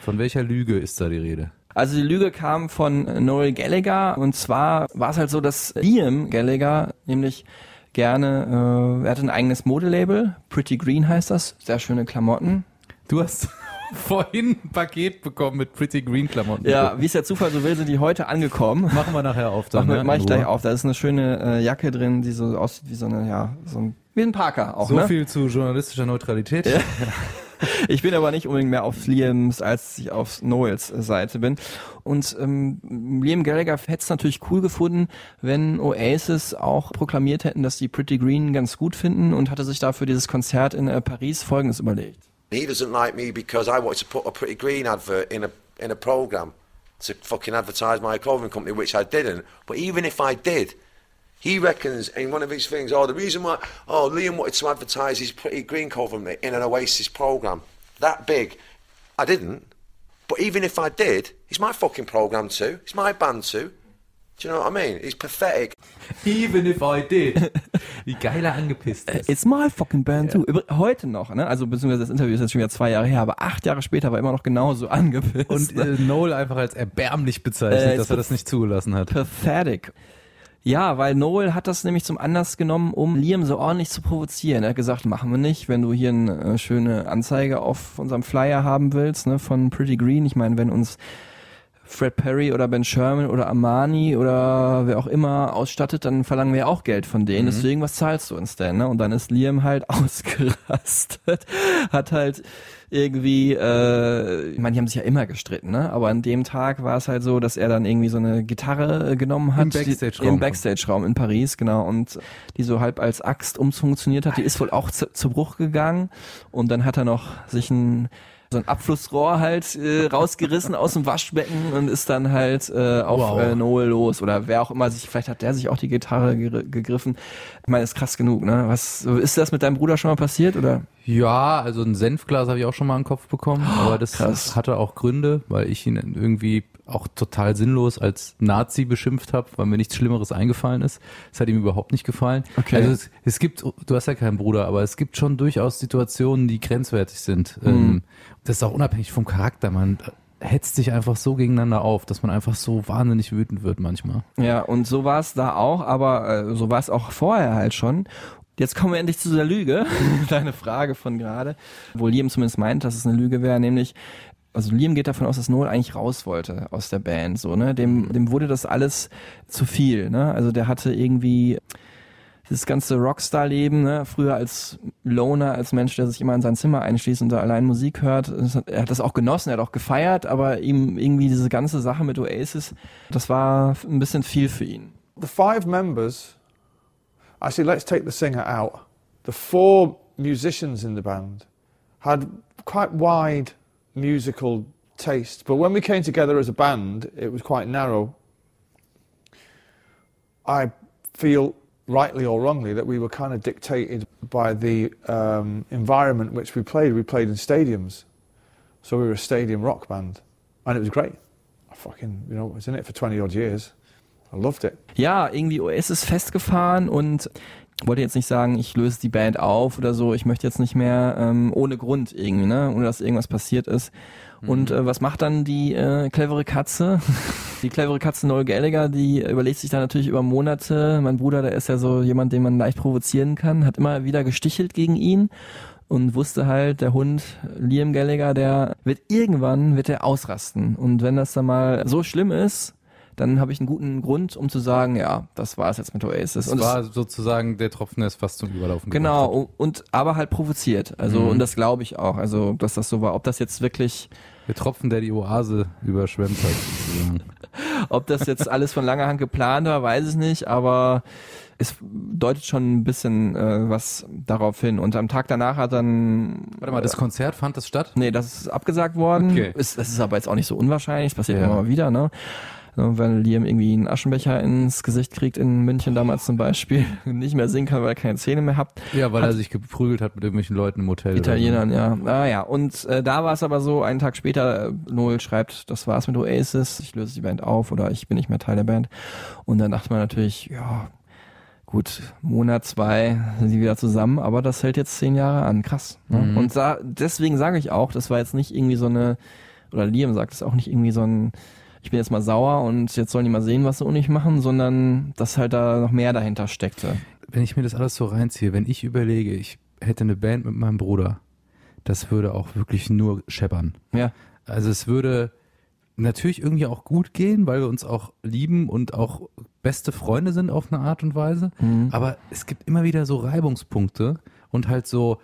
Von welcher Lüge ist da die Rede? Also die Lüge kam von Noel Gallagher und zwar war es halt so, dass Liam Gallagher nämlich gerne, äh, er hatte ein eigenes Modelabel, Pretty Green heißt das, sehr schöne Klamotten. Du hast <laughs> vorhin ein Paket bekommen mit Pretty Green Klamotten. Ja, wie es der Zufall so will, sind die heute angekommen. Machen wir nachher auf dann. Mach, ne? mach ich gleich auf. Da ist eine schöne äh, Jacke drin, die so aussieht wie so eine, ja, so ein, wie ein Parker auch, So ne? viel zu journalistischer Neutralität. Ja. <laughs> Ich bin aber nicht unbedingt mehr auf Liams, als ich auf Noels Seite bin. Und ähm, Liam Gallagher hätte es natürlich cool gefunden, wenn Oasis auch proklamiert hätten, dass die Pretty Green ganz gut finden und hatte sich dafür dieses Konzert in äh, Paris Folgendes überlegt. He doesn't like me because I wanted to put a pretty green advert in a in a program to fucking advertise my clothing company, which I didn't. But even if I did, he reckons in one of his things, oh, the reason why, oh, Liam wanted to advertise his pretty green clothing in an Oasis program that big, I didn't. But even if I did, it's my fucking program too. It's my band too. Do you know what I mean? It's pathetic. Even if I did. <laughs> Wie geil er angepisst ist. It's my fucking band too. Übr- Heute noch, ne? Also beziehungsweise das Interview ist jetzt schon wieder zwei Jahre her, aber acht Jahre später war er immer noch genauso angepisst. Und äh, Noel einfach als erbärmlich bezeichnet, Äh, dass er das nicht zugelassen hat. Pathetic. Ja, weil Noel hat das nämlich zum Anlass genommen, um Liam so ordentlich zu provozieren. Er hat gesagt, machen wir nicht, wenn du hier eine äh, schöne Anzeige auf unserem Flyer haben willst, ne, von Pretty Green. Ich meine, wenn uns Fred Perry oder Ben Sherman oder Armani oder wer auch immer ausstattet, dann verlangen wir auch Geld von denen. Mhm. Deswegen, was zahlst du uns denn? Ne? Und dann ist Liam halt <laughs> ausgerastet, hat halt irgendwie, äh, ich meine, die haben sich ja immer gestritten, ne? Aber an dem Tag war es halt so, dass er dann irgendwie so eine Gitarre äh, genommen hat. Im Backstage-Raum. Im Backstage-Raum in Paris, genau. Und die so halb als Axt umfunktioniert hat. Die ist wohl auch zu, zu Bruch gegangen. Und dann hat er noch sich ein so ein Abflussrohr halt äh, rausgerissen aus dem Waschbecken und ist dann halt äh, auf Wow. äh, Noel los oder wer auch immer sich, vielleicht hat der sich auch die Gitarre gegriffen. Ich meine, ist krass genug, ne? Was ist das mit deinem Bruder schon mal passiert oder? Ja, also ein Senfglas habe ich auch schon mal in den Kopf bekommen, aber das krass. hatte auch Gründe, weil ich ihn irgendwie auch total sinnlos als Nazi beschimpft habe, weil mir nichts Schlimmeres eingefallen ist. Es hat ihm überhaupt nicht gefallen. Okay. Also es, es gibt, du hast ja keinen Bruder, aber es gibt schon durchaus Situationen, die grenzwertig sind. Mhm. Ähm, das ist auch unabhängig vom Charakter. Man hetzt sich einfach so gegeneinander auf, dass man einfach so wahnsinnig wütend wird manchmal. Ja, und so war es da auch, aber äh, so war es auch vorher halt schon. Jetzt kommen wir endlich zu der Lüge, <laughs> deine Frage von gerade, wo Liam zumindest meint, dass es eine Lüge wäre, nämlich also Liam geht davon aus, dass Noel eigentlich raus wollte aus der Band, so, ne? Dem, dem wurde das alles zu viel, ne? Also der hatte irgendwie dieses ganze Rockstar-Leben, ne? früher als Loner, als Mensch, der sich immer in sein Zimmer einschließt und da allein Musik hört. Das Er hat das auch genossen, er hat auch gefeiert, aber ihm irgendwie diese ganze Sache mit Oasis, das war ein bisschen viel für ihn. The five members, actually, let's take the singer out. The four musicians in the band had quite wide musical tastes, but when we came together as a band, it was quite narrow. I feel, rightly or wrongly, that we were kind of dictated by the um, environment which we played. We played in stadiums, so we were a stadium rock band, and it was great. I fucking, you know, was in it for 20 odd years. I loved it. Ja, irgendwie Oasis festgefahren und wollte jetzt nicht sagen, ich löse die Band auf oder so, ich möchte jetzt nicht mehr ähm, ohne Grund irgendwie, ne, ohne dass irgendwas passiert ist. Und äh, was macht dann die äh, clevere Katze? <laughs> Die clevere Katze Noel Gallagher, die überlegt sich da natürlich über Monate. Mein Bruder, der ist ja so jemand, den man leicht provozieren kann, hat immer wieder gestichelt gegen ihn und wusste halt, der Hund Liam Gallagher, der wird irgendwann wird er ausrasten. Und wenn das dann mal so schlimm ist, dann habe ich einen guten Grund, um zu sagen, ja, das war es jetzt mit Oasis. Das und es- war sozusagen der Tropfen, der es fast zum Überlaufen Genau, und, aber halt provoziert. Also, Mhm. und das glaube ich auch. Also, dass das so war. Ob das jetzt wirklich. Der Tropfen, der die Oase überschwemmt hat. sozusagen. <laughs> ob das jetzt alles von langer Hand geplant war, weiß ich nicht, aber es deutet schon ein bisschen äh, was darauf hin. Und am Tag danach hat dann. Warte mal, das Konzert fand das statt? Nee, das ist abgesagt worden. Okay. Ist, das ist aber jetzt auch nicht so unwahrscheinlich, das passiert Ja. immer mal wieder, ne? So, Wenn Liam irgendwie einen Aschenbecher ins Gesicht kriegt in München damals zum Beispiel, <laughs> nicht mehr singen kann, weil er keine Zähne mehr hat. Ja, weil Hat- er sich geprügelt hat mit irgendwelchen Leuten im Hotel. Italienern, ja. Ah ja, und äh, da war es aber so, einen Tag später, äh, Noel schreibt, das war's mit Oasis, ich löse die Band auf oder ich bin nicht mehr Teil der Band. Und dann dachte man natürlich, ja, gut, Monat, zwei sind sie wieder zusammen, aber das hält jetzt zehn Jahre an, krass. Ne? Mhm. Und da, deswegen sage ich auch, das war jetzt nicht irgendwie so eine, oder Liam sagt es auch nicht irgendwie so ein, ich bin jetzt mal sauer und jetzt sollen die mal sehen, was sie ohne mich machen, sondern dass halt da noch mehr dahinter steckte. Wenn ich mir das alles so reinziehe, wenn ich überlege, ich hätte eine Band mit meinem Bruder, das würde auch wirklich nur scheppern. Ja. Also es würde natürlich irgendwie auch gut gehen, weil wir uns auch lieben und auch beste Freunde sind auf eine Art und Weise. Mhm. Aber es gibt immer wieder so Reibungspunkte und halt so,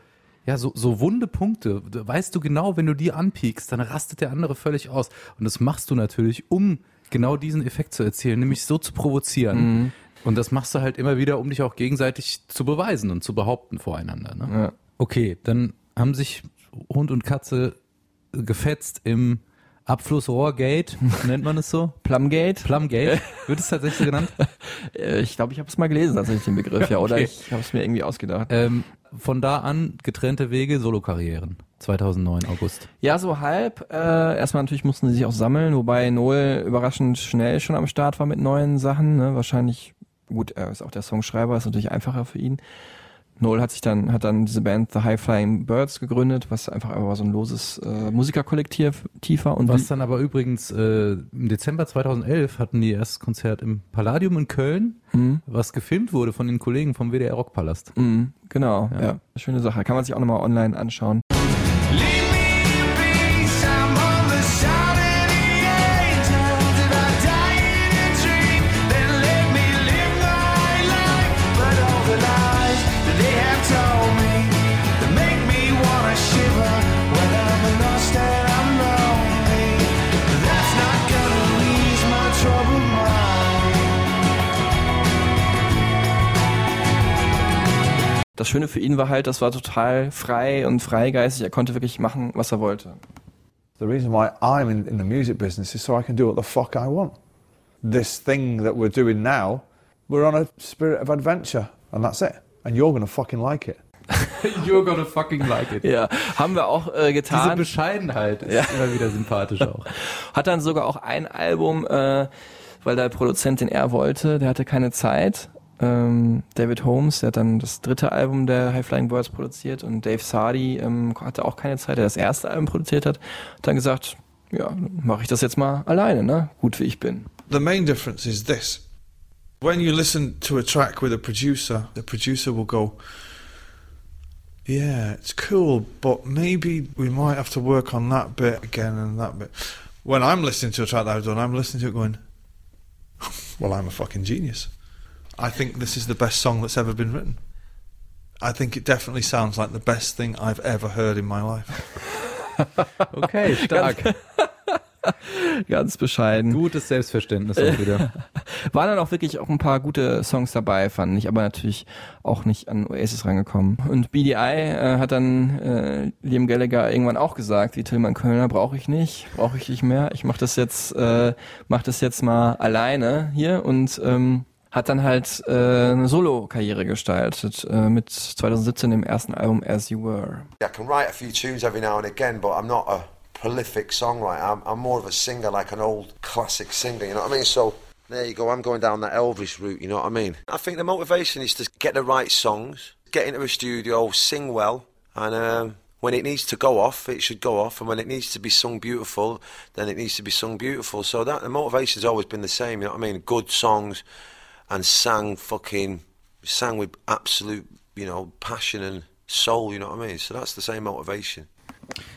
ja, so, so wunde Punkte. Weißt du genau, wenn du die anpiekst, dann rastet der andere völlig aus. Und das machst du natürlich, um genau diesen Effekt zu erzielen, nämlich so zu provozieren. Mhm. Und das machst du halt immer wieder, um dich auch gegenseitig zu beweisen und zu behaupten voreinander. Ne? Ja. Okay, dann haben sich Hund und Katze gefetzt im Abflussrohrgate, <laughs> nennt man es so? Plumgate? Plumgate, <laughs> wird es tatsächlich so genannt? Äh, Ich glaube, ich habe es mal gelesen, tatsächlich den Begriff, ja, oder Okay. ich habe es mir irgendwie ausgedacht. Ähm, von da an getrennte Wege, Solokarrieren. 2009 August. Ja, so halb. Äh, erstmal natürlich mussten sie sich auch sammeln, wobei Noel überraschend schnell schon am Start war mit neuen Sachen. Ne? Wahrscheinlich, gut, er ist auch der Songschreiber, ist natürlich einfacher für ihn. Noel hat sich dann, hat dann diese Band The High Flying Birds gegründet, was einfach aber so ein loses äh, Musikerkollektiv tiefer und Was dann aber übrigens äh, im Dezember 2011 hatten die erst Konzert im Palladium in Köln, Mhm. was gefilmt wurde von den Kollegen vom WDR Rockpalast. Mhm, genau, Ja. ja. Schöne Sache. Kann man sich auch nochmal online anschauen. Das Schöne für ihn war halt, das war total frei und freigeistig. Er konnte wirklich machen, was er wollte. The reason why I'm in, in the music business is so I can do what the fuck I want. This thing that we're doing now, we're on a spirit of adventure, and that's it. And you're gonna fucking like it. <laughs> You're gonna fucking like it. Ja, haben wir auch äh, Diese getan. Bescheidenheit ist Ja. immer wieder sympathisch auch. <laughs> Hat dann sogar auch ein Album, äh, weil der Produzent, den er wollte, der hatte keine Zeit. Ähm, David Holmes, der hat dann das dritte Album der High Flying Birds produziert und Dave Sardi ähm, hatte auch keine Zeit, der das erste Album produziert hat. Hat dann gesagt, ja, mache ich das jetzt mal alleine, ne? Gut wie ich bin. The main difference is this. When you listen to a track with a producer, the producer will go, Yeah, it's cool, but maybe we might have to work on that bit again and that bit. When I'm listening to a track that I've done, I'm listening to it going, <laughs> Well, I'm a fucking genius. I think this is the best song that's ever been written. I think it definitely sounds like the best thing I've ever heard in my life. <laughs> Okay, stark. <laughs> Ganz bescheiden. Gutes Selbstverständnis auch wieder. <laughs> Waren dann auch wirklich auch ein paar gute Songs dabei, fand ich, aber natürlich auch nicht an Oasis rangekommen. Und BDI äh, hat dann äh, Liam Gallagher irgendwann auch gesagt, wie Tillmann Kölner brauche ich nicht, brauche ich nicht mehr. Ich mache das jetzt, äh, mach das jetzt mal alleine hier und ähm, hat dann halt äh, eine Solo-Karriere gestaltet äh, mit 2017 dem ersten Album As You Were. I can write a few tunes every now and again, but I'm not a prolific songwriter. I'm, I'm more of a singer, like an old classic singer, you know what I mean? So there you go, I'm going down that Elvis route, you know what I mean? I think the motivation is to get the right songs, get into a studio, sing well, and um, when it needs to go off, it should go off, and when it needs to be sung beautiful, then it needs to be sung beautiful. So that the motivation's always been the same, you know what I mean? Good songs and sang fucking sang with absolute, you know, passion and soul, you know what I mean? So that's the same motivation.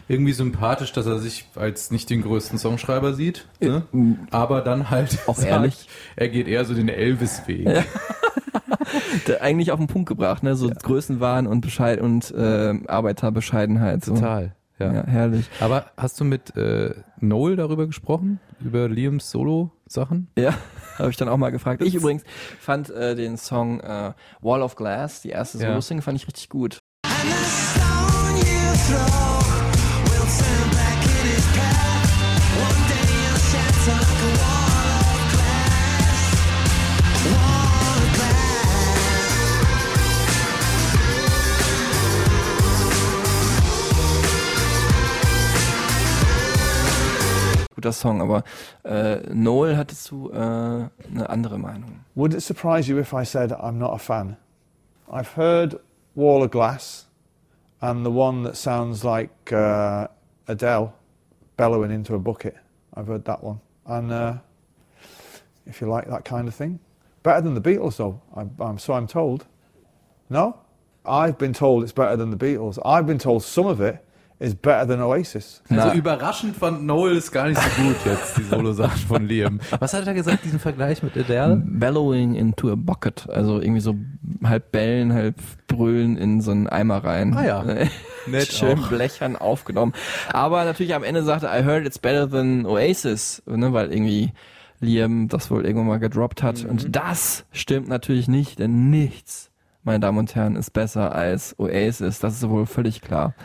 Irgendwie sympathisch, dass er sich als nicht den größten Songschreiber sieht, ne? aber dann halt Auch ehrlich. er geht eher so den Elvis-Weg. Ja. <laughs> Eigentlich auf den Punkt gebracht, ne? So Größenwahn und Bescheid und äh, Arbeiterbescheidenheit. So. Total. Ja. Ja, herrlich. Aber hast du mit äh, Noel darüber gesprochen? Über Liams Solo-Sachen? Ja, habe ich dann auch mal gefragt. Ich übrigens fand äh, den Song äh, Wall of Glass, die erste Ja. Solo-Single, fand ich richtig gut. Guter Song, aber äh, Noel äh, eine andere Meinung. Would it surprise you if I said I'm not a fan? I've heard Wall of Glass and the one that sounds like uh, Adele bellowing into a bucket. I've heard that one. And uh, if you like that kind of thing, better than the Beatles, though. I'm, I'm, so I'm told. No? I've been told it's better than the Beatles. I've been told some of it is better than Oasis. Also überraschend fand Noel ist gar nicht so gut jetzt, die Solo-Sachen von Liam. Was hat er gesagt, diesen Vergleich mit Adele? Bellowing into a bucket, also irgendwie so halb bellen, halb brüllen in so einen Eimer rein. Ah ja. <laughs> Nett Schön auch. blechern aufgenommen. Aber natürlich am Ende sagte, I heard it's better than Oasis, ne, weil irgendwie Liam das wohl irgendwann mal gedroppt hat. Mhm. Und das stimmt natürlich nicht, denn nichts, meine Damen und Herren, ist besser als Oasis. Das ist wohl völlig klar.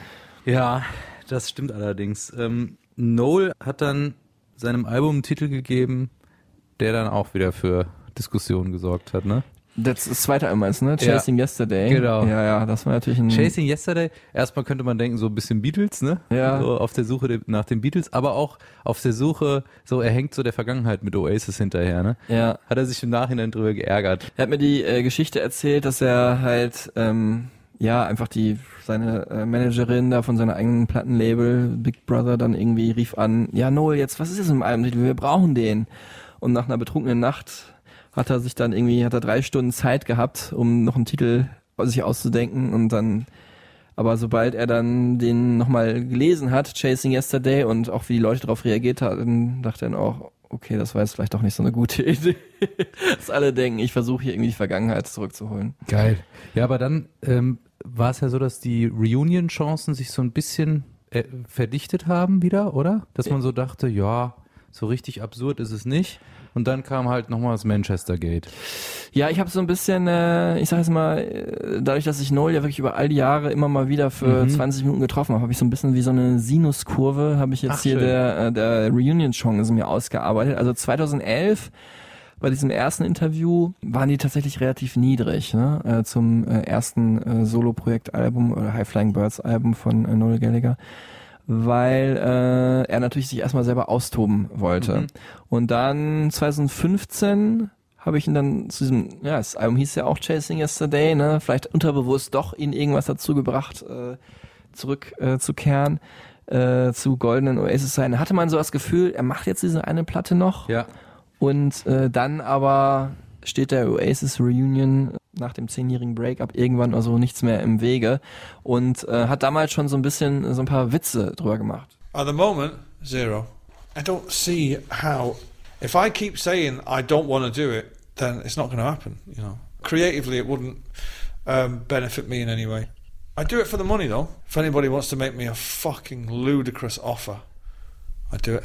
Ja, das stimmt allerdings. Ähm, Noel hat dann seinem Album einen Titel gegeben, der dann auch wieder für Diskussionen gesorgt hat, ne? Das ist das zweite Album meinst ne? Ja. Chasing Yesterday. Genau. Ja, ja, das war natürlich ein... Chasing Yesterday, erstmal könnte man denken, so ein bisschen Beatles, ne? Ja. So auf der Suche nach den Beatles, aber auch auf der Suche, so er hängt so der Vergangenheit mit Oasis hinterher, ne? Ja. Hat er sich im Nachhinein drüber geärgert. Er hat mir die äh, Geschichte erzählt, dass er halt ähm, ja einfach die seine äh, Managerin da von seinem eigenen Plattenlabel Big Brother dann irgendwie rief an, ja Noel, jetzt was ist jetzt im Albumtitel? Wir brauchen den. Und nach einer betrunkenen Nacht hat er sich dann irgendwie hat er drei Stunden Zeit gehabt, um noch einen Titel sich auszudenken und dann aber sobald er dann den nochmal gelesen hat, Chasing Yesterday, und auch wie die Leute darauf reagiert haben, dachte er dann auch, okay, das war jetzt vielleicht doch nicht so eine gute <laughs> Idee. Dass alle denken, ich versuche hier irgendwie die Vergangenheit zurückzuholen. Geil. Ja, aber dann ähm, war es ja so, dass die Reunion-Chancen sich so ein bisschen äh, verdichtet haben wieder, oder? Dass man so dachte, ja, so richtig absurd ist es nicht. und dann kam halt nochmal das Manchester Gate. Ja, ich habe so ein bisschen, äh, ich sag jetzt mal, äh, dadurch, dass ich Noel ja wirklich über all die Jahre immer mal wieder für Mhm. 20 Minuten getroffen habe, habe ich so ein bisschen wie so eine Sinuskurve, habe ich jetzt Ach, hier schön. der, äh, der Reunion-Chance mir ausgearbeitet. Also 2011 bei diesem ersten Interview waren die tatsächlich relativ niedrig, ne? äh, zum äh, ersten äh, Solo-Projekt-Album oder High Flying Birds Album von äh, Noel Gallagher weil äh, er natürlich sich erstmal selber austoben wollte. Mhm. Und dann 2015 habe ich ihn dann zu diesem, ja, das Album hieß ja auch Chasing Yesterday, ne, vielleicht unterbewusst doch ihn irgendwas dazu gebracht, äh, zurückzukehren. Äh, zu äh, zu Goldenen Oasis sein. Da hatte man so das Gefühl, er macht jetzt diese eine Platte noch. Ja. Und äh, dann aber steht der Oasis Reunion nach dem zehnjährigen Breakup irgendwann also nichts mehr im Wege und äh, hat damals schon so ein bisschen so ein paar Witze drüber gemacht. At the moment, zero. I don't see how. If I keep saying I don't want to do it, then it's not going to happen. You know, creatively, it wouldn't um, benefit me in any way. I do it for the money, though. If anybody wants to make me a fucking ludicrous offer, I do it.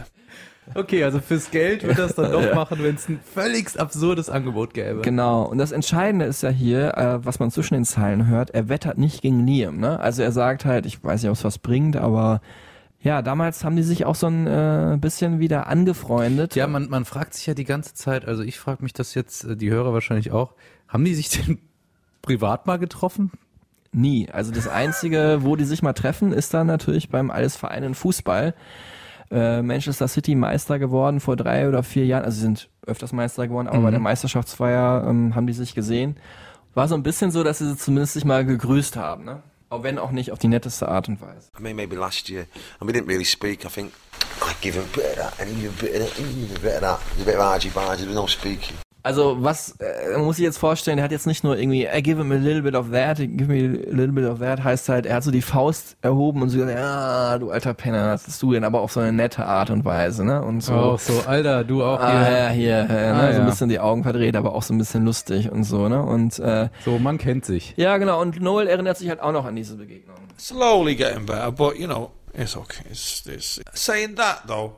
Okay, also fürs Geld wird das dann doch <laughs> Ja. machen, wenn es ein völlig absurdes Angebot gäbe. Genau. Und das Entscheidende ist ja hier, äh, was man zwischen den Zeilen hört, er wettert nicht gegen Liam. Ne? Also er sagt halt, ich weiß nicht, ob es was bringt, aber ja, damals haben die sich auch so ein äh, bisschen wieder angefreundet. Ja, man, man fragt sich ja die ganze Zeit, also ich frage mich das jetzt, äh, die Hörer wahrscheinlich auch, haben die sich denn privat mal getroffen? Nie. Also das Einzige, wo die sich mal treffen, ist dann natürlich beim Alles Vereinen Fußball. Äh, Manchester City Meister geworden vor drei oder vier Jahren. Also sie sind öfters Meister geworden, aber Mhm. bei der Meisterschaftsfeier ähm, haben die sich gesehen. War so ein bisschen so, dass sie zumindest sich mal gegrüßt haben, ne? Auch wenn auch nicht auf die netteste Art und Weise. I mean, maybe last year, and we didn't really speak. I think I give him a bit of that, and he a bit of that, he a bit of that. There's a bit of argy bargy, there's no speaking. Also was äh, muss ich jetzt vorstellen, der hat jetzt nicht nur irgendwie, I give him a little bit of that, give me a little bit of that, heißt halt, er hat so die Faust erhoben und so gesagt, ja, du alter Penner, was bist du denn, aber auf so eine nette Art und Weise, ne? Und so. Auch so, Alter, du auch Ah, hier. ja, hier, äh, Ah, ne? so ja. ein bisschen die Augen verdreht, aber auch so ein bisschen lustig und so, ne? Und äh, So, man kennt sich. ja, genau. Und Noel erinnert sich halt auch noch an diese Begegnung. Slowly getting better, but you know, it's okay. It's, it's saying that though.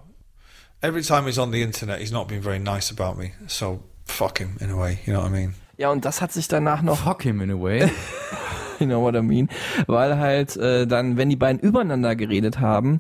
Every time he's on the internet, he's not been very nice about me. So fuck him in a way. You know what I mean? Ja, und das hat sich danach noch Fuck him in a way. <laughs> you know what I mean, weil halt äh, dann, wenn die beiden übereinander geredet haben,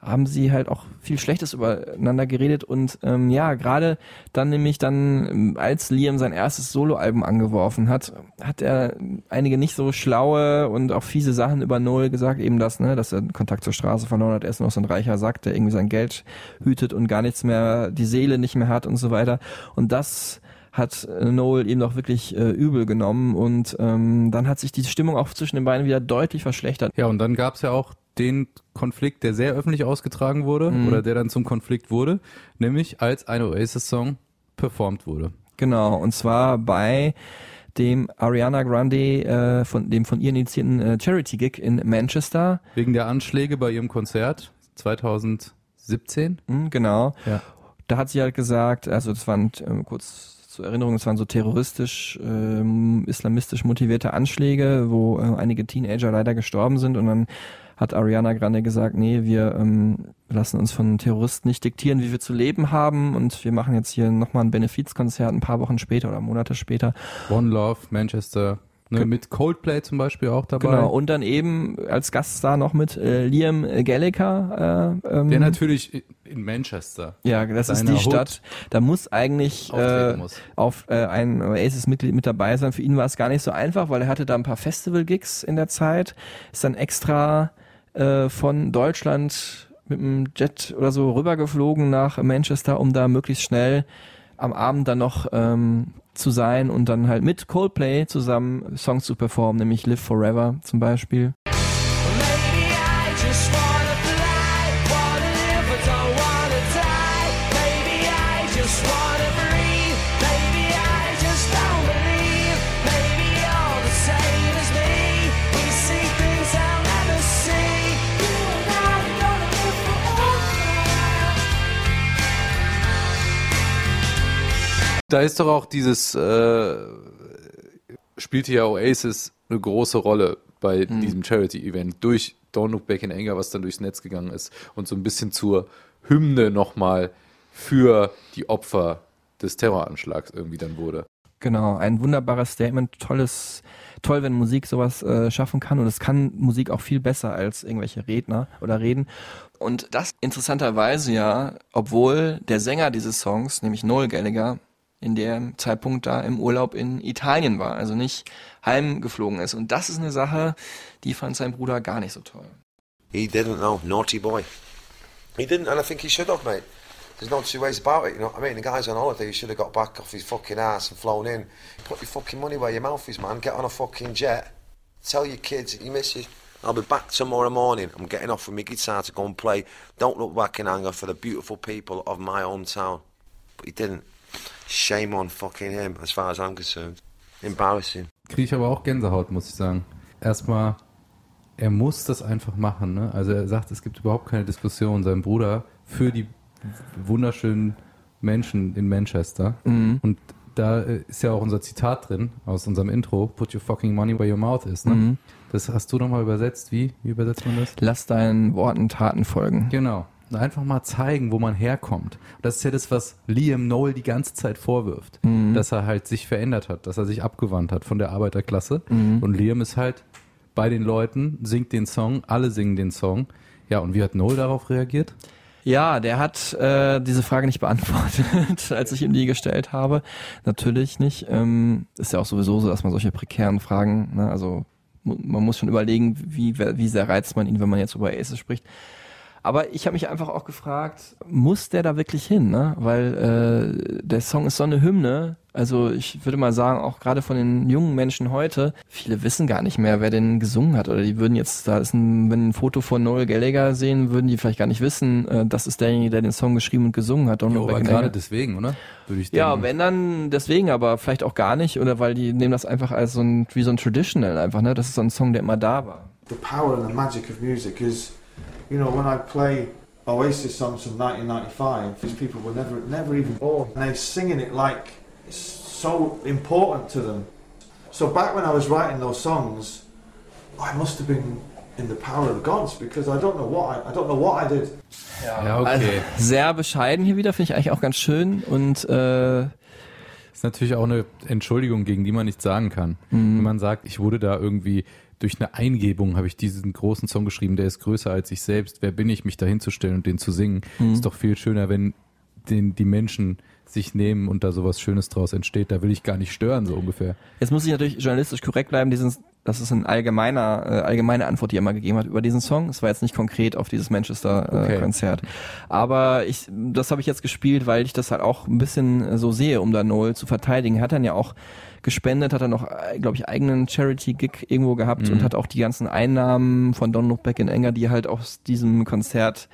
haben sie halt auch viel Schlechtes übereinander geredet und ähm, ja, gerade dann nämlich dann, als Liam sein erstes Soloalbum angeworfen hat, hat er einige nicht so schlaue und auch fiese Sachen über Noel gesagt, eben das, ne, dass er den Kontakt zur Straße verloren hat, er ist noch so ein reicher Sack, der irgendwie sein Geld hütet und gar nichts mehr, die Seele nicht mehr hat und so weiter und das hat äh, Noel eben auch wirklich äh, übel genommen und ähm, dann hat sich die Stimmung auch zwischen den beiden wieder deutlich verschlechtert. Ja, und dann gab's ja auch den Konflikt, der sehr öffentlich ausgetragen wurde Mhm. oder der dann zum Konflikt wurde, nämlich als ein Oasis-Song performt wurde. Genau, und zwar bei dem Ariana Grande, äh, von dem von ihr initiierten äh, Charity-Gig in Manchester. Wegen der Anschläge bei ihrem Konzert 2017. Mhm, genau. Ja. Da hat sie halt gesagt, also das waren ähm, kurz zur Erinnerung, das waren so terroristisch, ähm, islamistisch motivierte Anschläge, wo äh, einige Teenager leider gestorben sind und dann hat Ariana Grande gesagt, nee, wir ähm, lassen uns von Terroristen nicht diktieren, wie wir zu leben haben und wir machen jetzt hier nochmal ein Benefizkonzert ein paar Wochen später oder Monate später. One Love, Manchester. Ne, mit Coldplay zum Beispiel auch dabei. Genau, und dann eben als Gaststar noch mit äh, Liam Gallagher. Äh, ähm, Der natürlich in Manchester. Ja, das ist die Hood Stadt. Da muss eigentlich äh, muss. auf äh, ein Oasis-Mitglied mit dabei sein. Für ihn war es gar nicht so einfach, weil er hatte da ein paar Festival-Gigs in der Zeit. Ist dann extra äh, von Deutschland mit einem Jet oder so rübergeflogen nach Manchester, um da möglichst schnell am Abend dann noch ähm, zu sein und dann halt mit Coldplay zusammen Songs zu performen, nämlich Live Forever zum Beispiel. Da ist doch auch dieses, äh, spielte ja Oasis eine große Rolle bei Mhm. diesem Charity-Event durch Don't Look Back in Anger, was dann durchs Netz gegangen ist und so ein bisschen zur Hymne nochmal für die Opfer des Terroranschlags irgendwie dann wurde. Genau, ein wunderbares Statement, tolles, toll, wenn Musik sowas äh, schaffen kann und es kann Musik auch viel besser als irgendwelche Redner oder Reden. Und das interessanterweise ja, obwohl der Sänger dieses Songs, nämlich Noel Gallagher, in dem Zeitpunkt da im Urlaub in Italien war, also nicht heimgeflogen ist. Und das ist eine Sache, die fand sein Bruder gar nicht so toll. He didn't know, naughty boy. He didn't, and I think he should have, mate. There's no two ways about it, you know what I mean? The guy's on holiday, he should have got back off his fucking ass and flown in. Put your fucking money where your mouth is, man. Get on a fucking jet. Tell your kids, your missus, I'll be back tomorrow morning. I'm getting off with my guitar to go and play Don't Look Back in Anger for the beautiful people of my hometown. But he didn't. Shame on fucking him, as far as I'm concerned. Embarrassing. Kriege ich aber auch Gänsehaut, muss ich sagen. Erstmal, er muss das einfach machen. Ne? Also er sagt, es gibt überhaupt keine Diskussion. Sein Bruder für die wunderschönen Menschen in Manchester. Mhm. Und da äh, ist ja auch unser Zitat drin aus unserem Intro, put your fucking money where your mouth is. Ne? Mhm. Das hast du nochmal übersetzt. Wie? Wie übersetzt man das? Lass deinen Worten Taten folgen. Genau. Und Einfach mal zeigen, wo man herkommt. Das ist ja das, was Liam Noel die ganze Zeit vorwirft. Mhm. Dass er halt sich verändert hat, dass er sich abgewandt hat von der Arbeiterklasse. Mhm. Und Liam ist halt bei den Leuten, singt den Song, alle singen den Song. Ja, und wie hat Noel darauf reagiert? Ja, der hat äh, diese Frage nicht beantwortet, <laughs> als ich ihm die gestellt habe. Natürlich nicht. Ähm, ist ja auch sowieso so, dass man solche prekären Fragen, ne, also mu- man muss schon überlegen, wie, wie sehr reizt man ihn, wenn man jetzt über Aces spricht. Aber ich habe mich einfach auch gefragt, muss der da wirklich hin? Ne? Weil äh, der Song ist so eine Hymne. Also ich würde mal sagen, auch gerade von den jungen Menschen heute, viele wissen gar nicht mehr, wer den gesungen hat. Oder die würden jetzt, da ist ein, wenn ein Foto von Noel Gallagher sehen, würden die vielleicht gar nicht wissen, äh, das ist derjenige, der den Song geschrieben und gesungen hat. Don't Ja, Look aber gerade deswegen, oder? Würde ich Ja, denken. wenn dann deswegen, aber vielleicht auch gar nicht, oder weil die nehmen das einfach als so ein, wie so ein Traditional einfach, ne? Das ist so ein Song, der immer da war. the power and the magic of music is, you know, when I play Oasis songs from 1995, these people were never, never even born, and they're singing it like it's so important to them. So back when I was writing those songs, I must have been in the power of the gods because I don't know what I, I don't know what I did. Ja, okay. Also, sehr bescheiden hier wieder, finde ich eigentlich auch ganz schön und äh, ist natürlich auch eine Entschuldigung, gegen die man nichts sagen kann. Mhm. Wenn man sagt, ich wurde da irgendwie durch eine Eingebung habe ich diesen großen Song geschrieben, der ist größer als ich selbst. Wer bin ich, mich da hinzustellen und den zu singen? Mhm. Ist doch viel schöner, wenn den die Menschen sich nehmen und da sowas Schönes draus entsteht. Da will ich gar nicht stören, so ungefähr. Jetzt muss ich natürlich journalistisch korrekt bleiben. Diesen, das ist ein allgemeiner, äh, allgemeine Antwort, die er mal gegeben hat über diesen Song. Es war jetzt nicht konkret auf dieses Manchester-Konzert. Okay. Äh, Konzert. Aber ich, das habe ich jetzt gespielt, weil ich das halt auch ein bisschen äh, so sehe, um da Noel zu verteidigen. Er hat dann ja auch gespendet, hat er noch, glaube ich, eigenen Charity-Gig irgendwo gehabt Mhm. und hat auch die ganzen Einnahmen von Don't Look Back in Anger, die halt aus diesem Konzert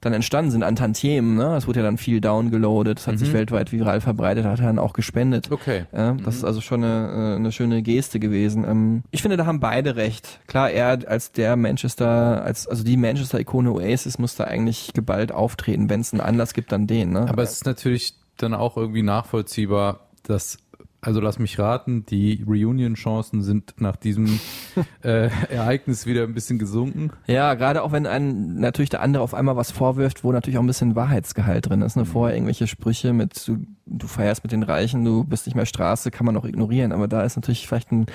dann entstanden sind an Tantiemen, ne? Es wurde ja dann viel downgeloadet, es hat sich Mhm. weltweit viral verbreitet, hat er dann auch gespendet. Okay. Ja, das ist also schon eine, äh, eine schöne Geste gewesen. Ähm, Ich finde, da haben beide recht. Klar, er als der Manchester, als also die Manchester-Ikone Oasis muss da eigentlich geballt auftreten. Wenn es einen Anlass gibt, dann den. Ne? Aber es ist natürlich dann auch irgendwie nachvollziehbar, dass, also lass mich raten, die Reunion-Chancen sind nach diesem <laughs> äh, Ereignis wieder ein bisschen gesunken. Ja, gerade auch wenn ein natürlich der andere auf einmal was vorwirft, wo natürlich auch ein bisschen Wahrheitsgehalt drin ist. Ne? Vorher irgendwelche Sprüche mit du, du feierst mit den Reichen, du bist nicht mehr Straße, kann man auch ignorieren. Aber da ist natürlich vielleicht ein,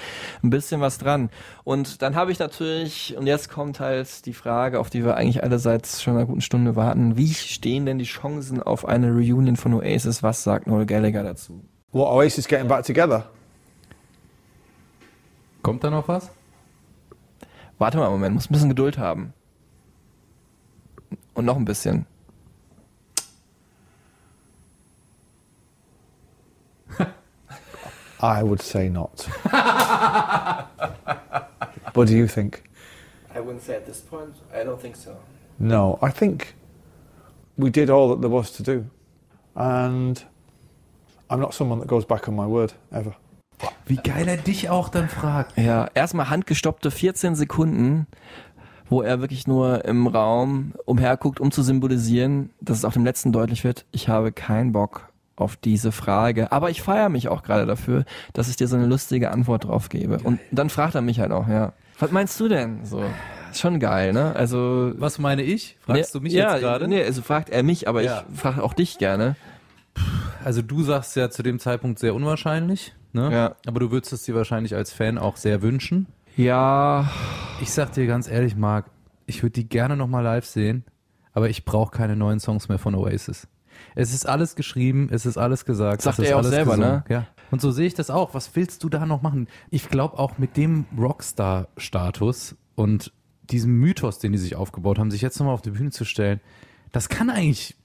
ein bisschen was dran. Und dann habe ich natürlich, und jetzt kommt halt die Frage, auf die wir eigentlich alle seit schon einer guten Stunde warten, wie stehen denn die Chancen auf eine Reunion von Oasis? Was sagt Noel Gallagher dazu? What Oasis getting back together? Kommt da noch was? Warte mal einen Moment, muss ein bisschen Geduld haben. Und noch ein bisschen. <laughs> I would say not. what do you think? I wouldn't say at this point. I don't think so. No, I think we did all that there was to do. And I'm not someone that goes back on my word, ever. Wie geil er dich auch dann fragt. Ja, erstmal handgestoppte 14 Sekunden, wo er wirklich nur im Raum umherguckt, um zu symbolisieren, dass es auch dem letzten deutlich wird, ich habe keinen Bock auf diese Frage. Aber ich feiere mich auch gerade dafür, dass ich dir so eine lustige Antwort drauf gebe. Und dann fragt er mich halt auch, ja. Was meinst du denn? So. Ist schon geil, ne? Also. Was meine ich? Fragst nee, du mich ja, jetzt gerade? Nee, also fragt er mich, aber Ja. ich frage auch dich gerne. Also du sagst ja zu dem Zeitpunkt sehr unwahrscheinlich, ne? Ja. Aber du würdest es dir wahrscheinlich als Fan auch sehr wünschen. Ja, Ich sag dir ganz ehrlich, Marc, ich würde die gerne nochmal live sehen, aber ich brauche keine neuen Songs mehr von Oasis. Es ist alles geschrieben, es ist alles gesagt. Sagt er auch alles selber, gesungen. ne? Ja. Und so sehe ich das auch. Was willst du da noch machen? Ich glaube auch mit dem Rockstar-Status und diesem Mythos, den die sich aufgebaut haben, sich jetzt nochmal auf die Bühne zu stellen, das kann eigentlich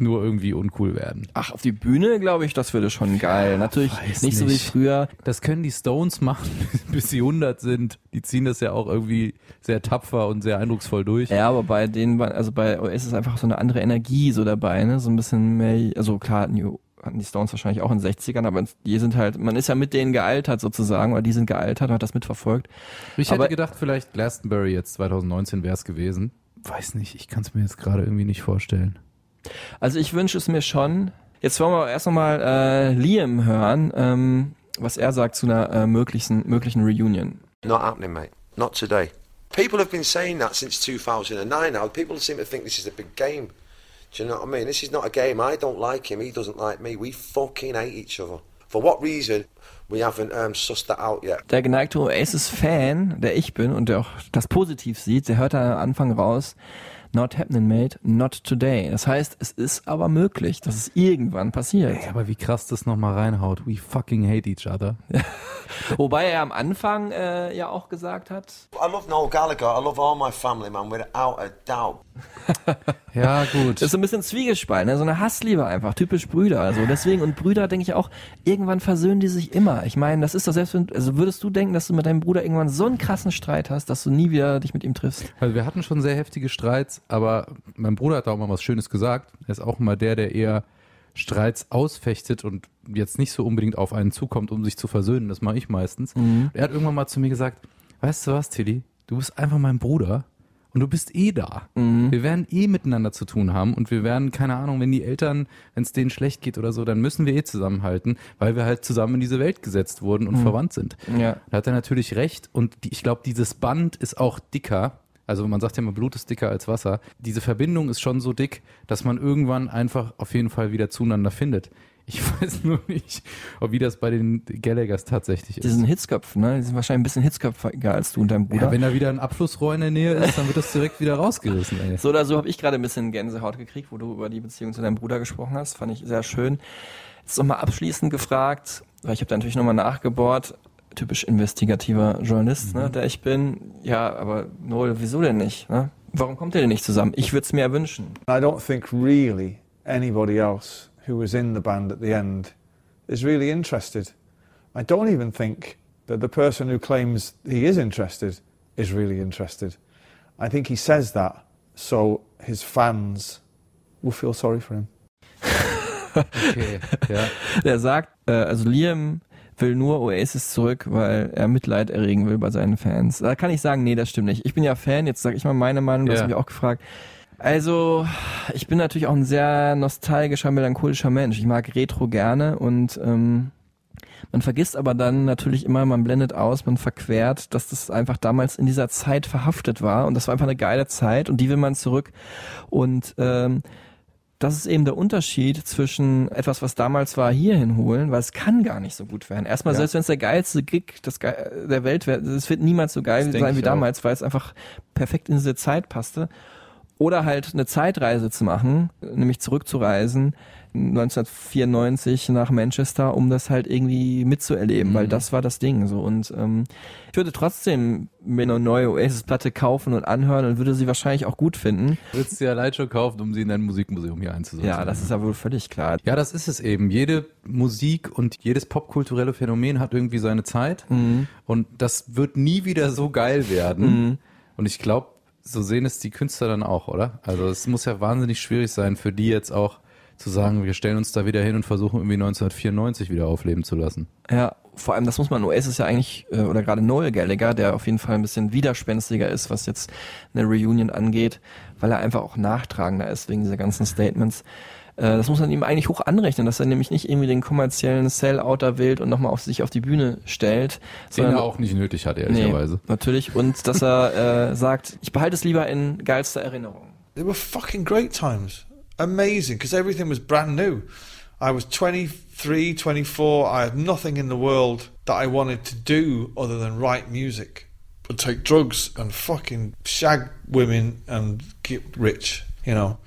nur irgendwie uncool werden. ach, auf die Bühne, glaube ich, das würde schon geil. Natürlich weiß nicht, so wie nicht. früher. Das können die Stones machen, <laughs> bis sie 100 sind. Die ziehen das ja auch irgendwie sehr tapfer und sehr eindrucksvoll durch. Ja, aber bei denen, war- also bei OS ist einfach so eine andere Energie so dabei, ne? So ein bisschen mehr, also klar, New, hatten die Stones wahrscheinlich auch in den 60ern, aber die sind halt, man ist ja mit denen gealtert sozusagen, oder die sind gealtert, hat das mitverfolgt. Ich Aber- hätte gedacht, vielleicht Glastonbury jetzt 2019 wäre es gewesen. Weiß nicht, ich kann es mir jetzt gerade irgendwie nicht vorstellen. Also ich wünsche es mir schon. Jetzt wollen wir erst nochmal äh, Liam hören, ähm, was er sagt zu einer äh, möglichen, möglichen Reunion. Not happening, mate. Not today. People have been saying that since 2009 now. People seem to think this is a big game. Do you know what I mean? This is not a game. I don't like him. He doesn't like me. We fucking hate each other. For what reason? We haven't um, sussed that out yet. Der geneigte Oasis-Fan, der ich bin und der auch das positiv sieht, der hört da am Anfang raus, not happening, mate, not today. Das heißt, es ist aber möglich, dass es irgendwann passiert. Ey, aber wie krass das nochmal reinhaut. We fucking hate each other. <laughs> Wobei er am Anfang äh, ja auch gesagt hat, I love Noel Gallagher. I love all my family, man, without a doubt. <laughs> Ja, gut. Das ist so ein bisschen Zwiegespalten, ne? so eine Hassliebe einfach, typisch Brüder. Also deswegen, und Brüder denke ich auch, irgendwann versöhnen die sich immer. Ich meine, das ist doch selbst, wenn, also würdest du denken, dass du mit deinem Bruder irgendwann so einen krassen Streit hast, dass du nie wieder dich mit ihm triffst? Also wir hatten schon sehr heftige Streits, aber mein Bruder hat da auch mal was Schönes gesagt. Er ist auch mal der, der eher Streits ausfechtet und jetzt nicht so unbedingt auf einen zukommt, um sich zu versöhnen. Das mache ich meistens. Er hat irgendwann mal zu mir gesagt, weißt du was, Tilly, du bist einfach mein Bruder und du bist eh da. Wir werden eh miteinander zu tun haben und wir werden, keine Ahnung, wenn die Eltern, wenn es denen schlecht geht oder so, dann müssen wir eh zusammenhalten, weil wir halt zusammen in diese Welt gesetzt wurden und verwandt sind. Ja. Da hat er natürlich recht und die, ich glaube, dieses Band ist auch dicker. Also man sagt ja immer, Blut ist dicker als Wasser. Diese Verbindung ist schon so dick, dass man irgendwann einfach auf jeden Fall wieder zueinander findet. Ich <laughs> weiß nur nicht, ob wie das bei den Gallaghers tatsächlich ist. Die sind Hitzköpfe, ne? Die sind wahrscheinlich ein bisschen hitzköpfiger als du und dein Bruder. ja, wenn da wieder ein Abflussrohr in der Nähe ist, dann wird das direkt wieder rausgerissen. Ey. So oder so habe ich gerade ein bisschen Gänsehaut gekriegt, wo du über die Beziehung zu deinem Bruder gesprochen hast. Fand ich sehr schön. Jetzt nochmal abschließend gefragt, weil ich habe da natürlich nochmal nachgebohrt. Typisch investigativer Journalist, ne, der ich bin. Ja, aber Noel, wieso denn nicht? Ne? Warum kommt ihr denn nicht zusammen? Ich würde es mir wünschen. I don't think really anybody else who was in the band at the end is really interested. I don't even think that the person who claims he is interested is really interested. I think he says that so his fans will feel sorry for him. <laughs> Okay, ja. <laughs> Der sagt, äh, also Liam will nur Oasis zurück, weil er Mitleid erregen will bei seinen Fans. Da kann ich sagen, nee, das stimmt nicht. Ich bin ja Fan, jetzt sage ich mal meine Meinung, du Ja. hast mich auch gefragt. Also, ich bin natürlich auch ein sehr nostalgischer, melancholischer Mensch. Ich mag Retro gerne und ähm, man vergisst aber dann natürlich immer, man blendet aus, man verquert, dass das einfach damals in dieser Zeit verhaftet war und das war einfach eine geile Zeit und die will man zurück. Und ähm, das ist eben der Unterschied zwischen etwas, was damals war, hierhin holen, weil es kann gar nicht so gut werden. Erstmal, Ja. selbst wenn es der geilste Gig Ge der Welt wäre, es wird niemals so geil Das sein wie ich auch. damals, weil es einfach perfekt in diese Zeit passte. Oder halt eine Zeitreise zu machen, nämlich zurückzureisen, 1994 nach Manchester, um das halt irgendwie mitzuerleben, weil das war das Ding so. Und ähm, ich würde trotzdem mir eine neue Oasis-Platte kaufen und anhören und würde sie wahrscheinlich auch gut finden. Du würdest sie allein schon kaufen, um sie in dein Musikmuseum hier einzusetzen. Ja, das ist ja wohl völlig klar. Ja, das ist es eben. Jede Musik und jedes popkulturelle Phänomen hat irgendwie seine Zeit. Und das wird nie wieder so geil werden. Und ich glaube, so sehen es die Künstler dann auch, oder? Also es muss ja wahnsinnig schwierig sein für die jetzt auch zu sagen, wir stellen uns da wieder hin und versuchen irgendwie 1994 wieder aufleben zu lassen. Ja, vor allem, das muss man, Oasis ja eigentlich, äh, oder gerade Noel Gallagher, der auf jeden Fall ein bisschen widerspenstiger ist, was jetzt eine Reunion angeht, weil er einfach auch nachtragender ist wegen dieser ganzen Statements. Äh, das muss man ihm eigentlich hoch anrechnen, dass er nämlich nicht irgendwie den kommerziellen Sellouter wählt und nochmal auf sich auf die Bühne stellt. Den er auch nicht nötig hat, ehrlicherweise. Nee, natürlich. Und dass er äh, sagt, ich behalte es lieber in geilster Erinnerung. They were fucking great times. Amazing, because everything was brand new. I was 23, 24. I had nothing in the world that I wanted to do other than write music and take drugs and fucking shag women and get rich, you know.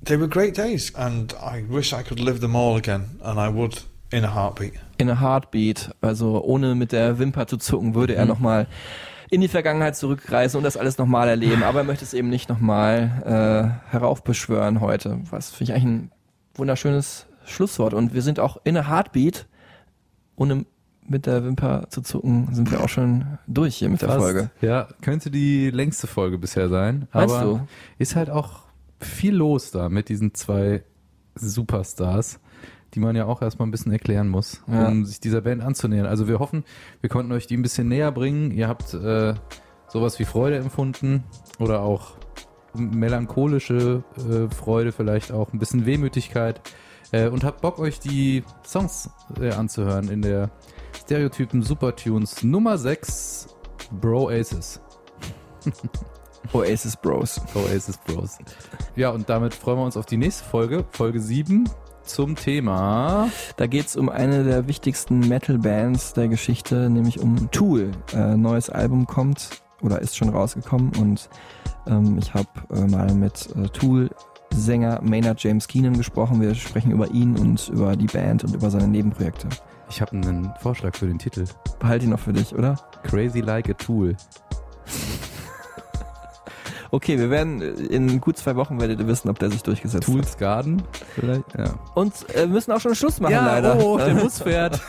They were great days, and I wish I could live them all again, and I would in a heartbeat. In a Heartbeat, also ohne mit der Wimper zu zucken, würde er Mhm. nochmal in die Vergangenheit zurückreisen und das alles nochmal erleben. Aber er möchte es eben nicht nochmal äh, heraufbeschwören heute. Was finde ich eigentlich ein wunderschönes Schlusswort. Und wir sind auch in a Heartbeat, ohne mit der Wimper zu zucken, sind wir auch schon durch hier mit der Fast. Folge. Ja, könnte die längste Folge bisher sein. Meinst aber du? ist halt auch viel los da mit diesen zwei Superstars, die man ja auch erstmal ein bisschen erklären muss, Ja. um sich dieser Band anzunähern. Also wir hoffen, wir konnten euch die ein bisschen näher bringen. Ihr habt äh, sowas wie Freude empfunden oder auch melancholische äh, Freude, vielleicht auch ein bisschen Wehmütigkeit äh, und habt Bock, euch die Songs äh, anzuhören in der Stereotypen Supertunes Nummer 6 Bro Aces. <laughs> Oasis Bros. Oasis Bros. Ja, und damit freuen wir uns auf die nächste Folge, Folge 7 zum Thema. Da geht's um eine der wichtigsten Metal-Bands der Geschichte, nämlich um Tool. Äh, neues Album kommt oder ist schon rausgekommen und ähm, ich habe äh, mal mit äh, Tool-Sänger Maynard James Keenan gesprochen. Wir sprechen über ihn und über die Band und über seine Nebenprojekte. Ich habe einen Vorschlag für den Titel. Behalte ihn noch für dich, oder? Crazy Like a Tool. Okay, wir werden äh, in gut zwei Wochen werdet ihr wissen, ob der sich durchgesetzt hat. Tools Garden vielleicht? Ja. Und äh, wir müssen auch schon Schluss machen, ja, leider. oh, der <laughs> Bus fährt.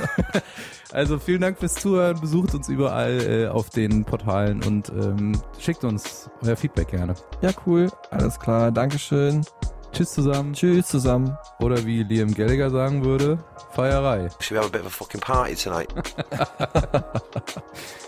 also vielen Dank fürs Zuhören. Besucht uns überall äh, auf den Portalen und ähm, schickt uns euer Feedback gerne. Ja, cool. Alles klar. Dankeschön. Tschüss zusammen. Tschüss zusammen. Oder wie Liam Gallagher sagen würde, Feierei. Should we have a bit of a fucking party tonight? <laughs>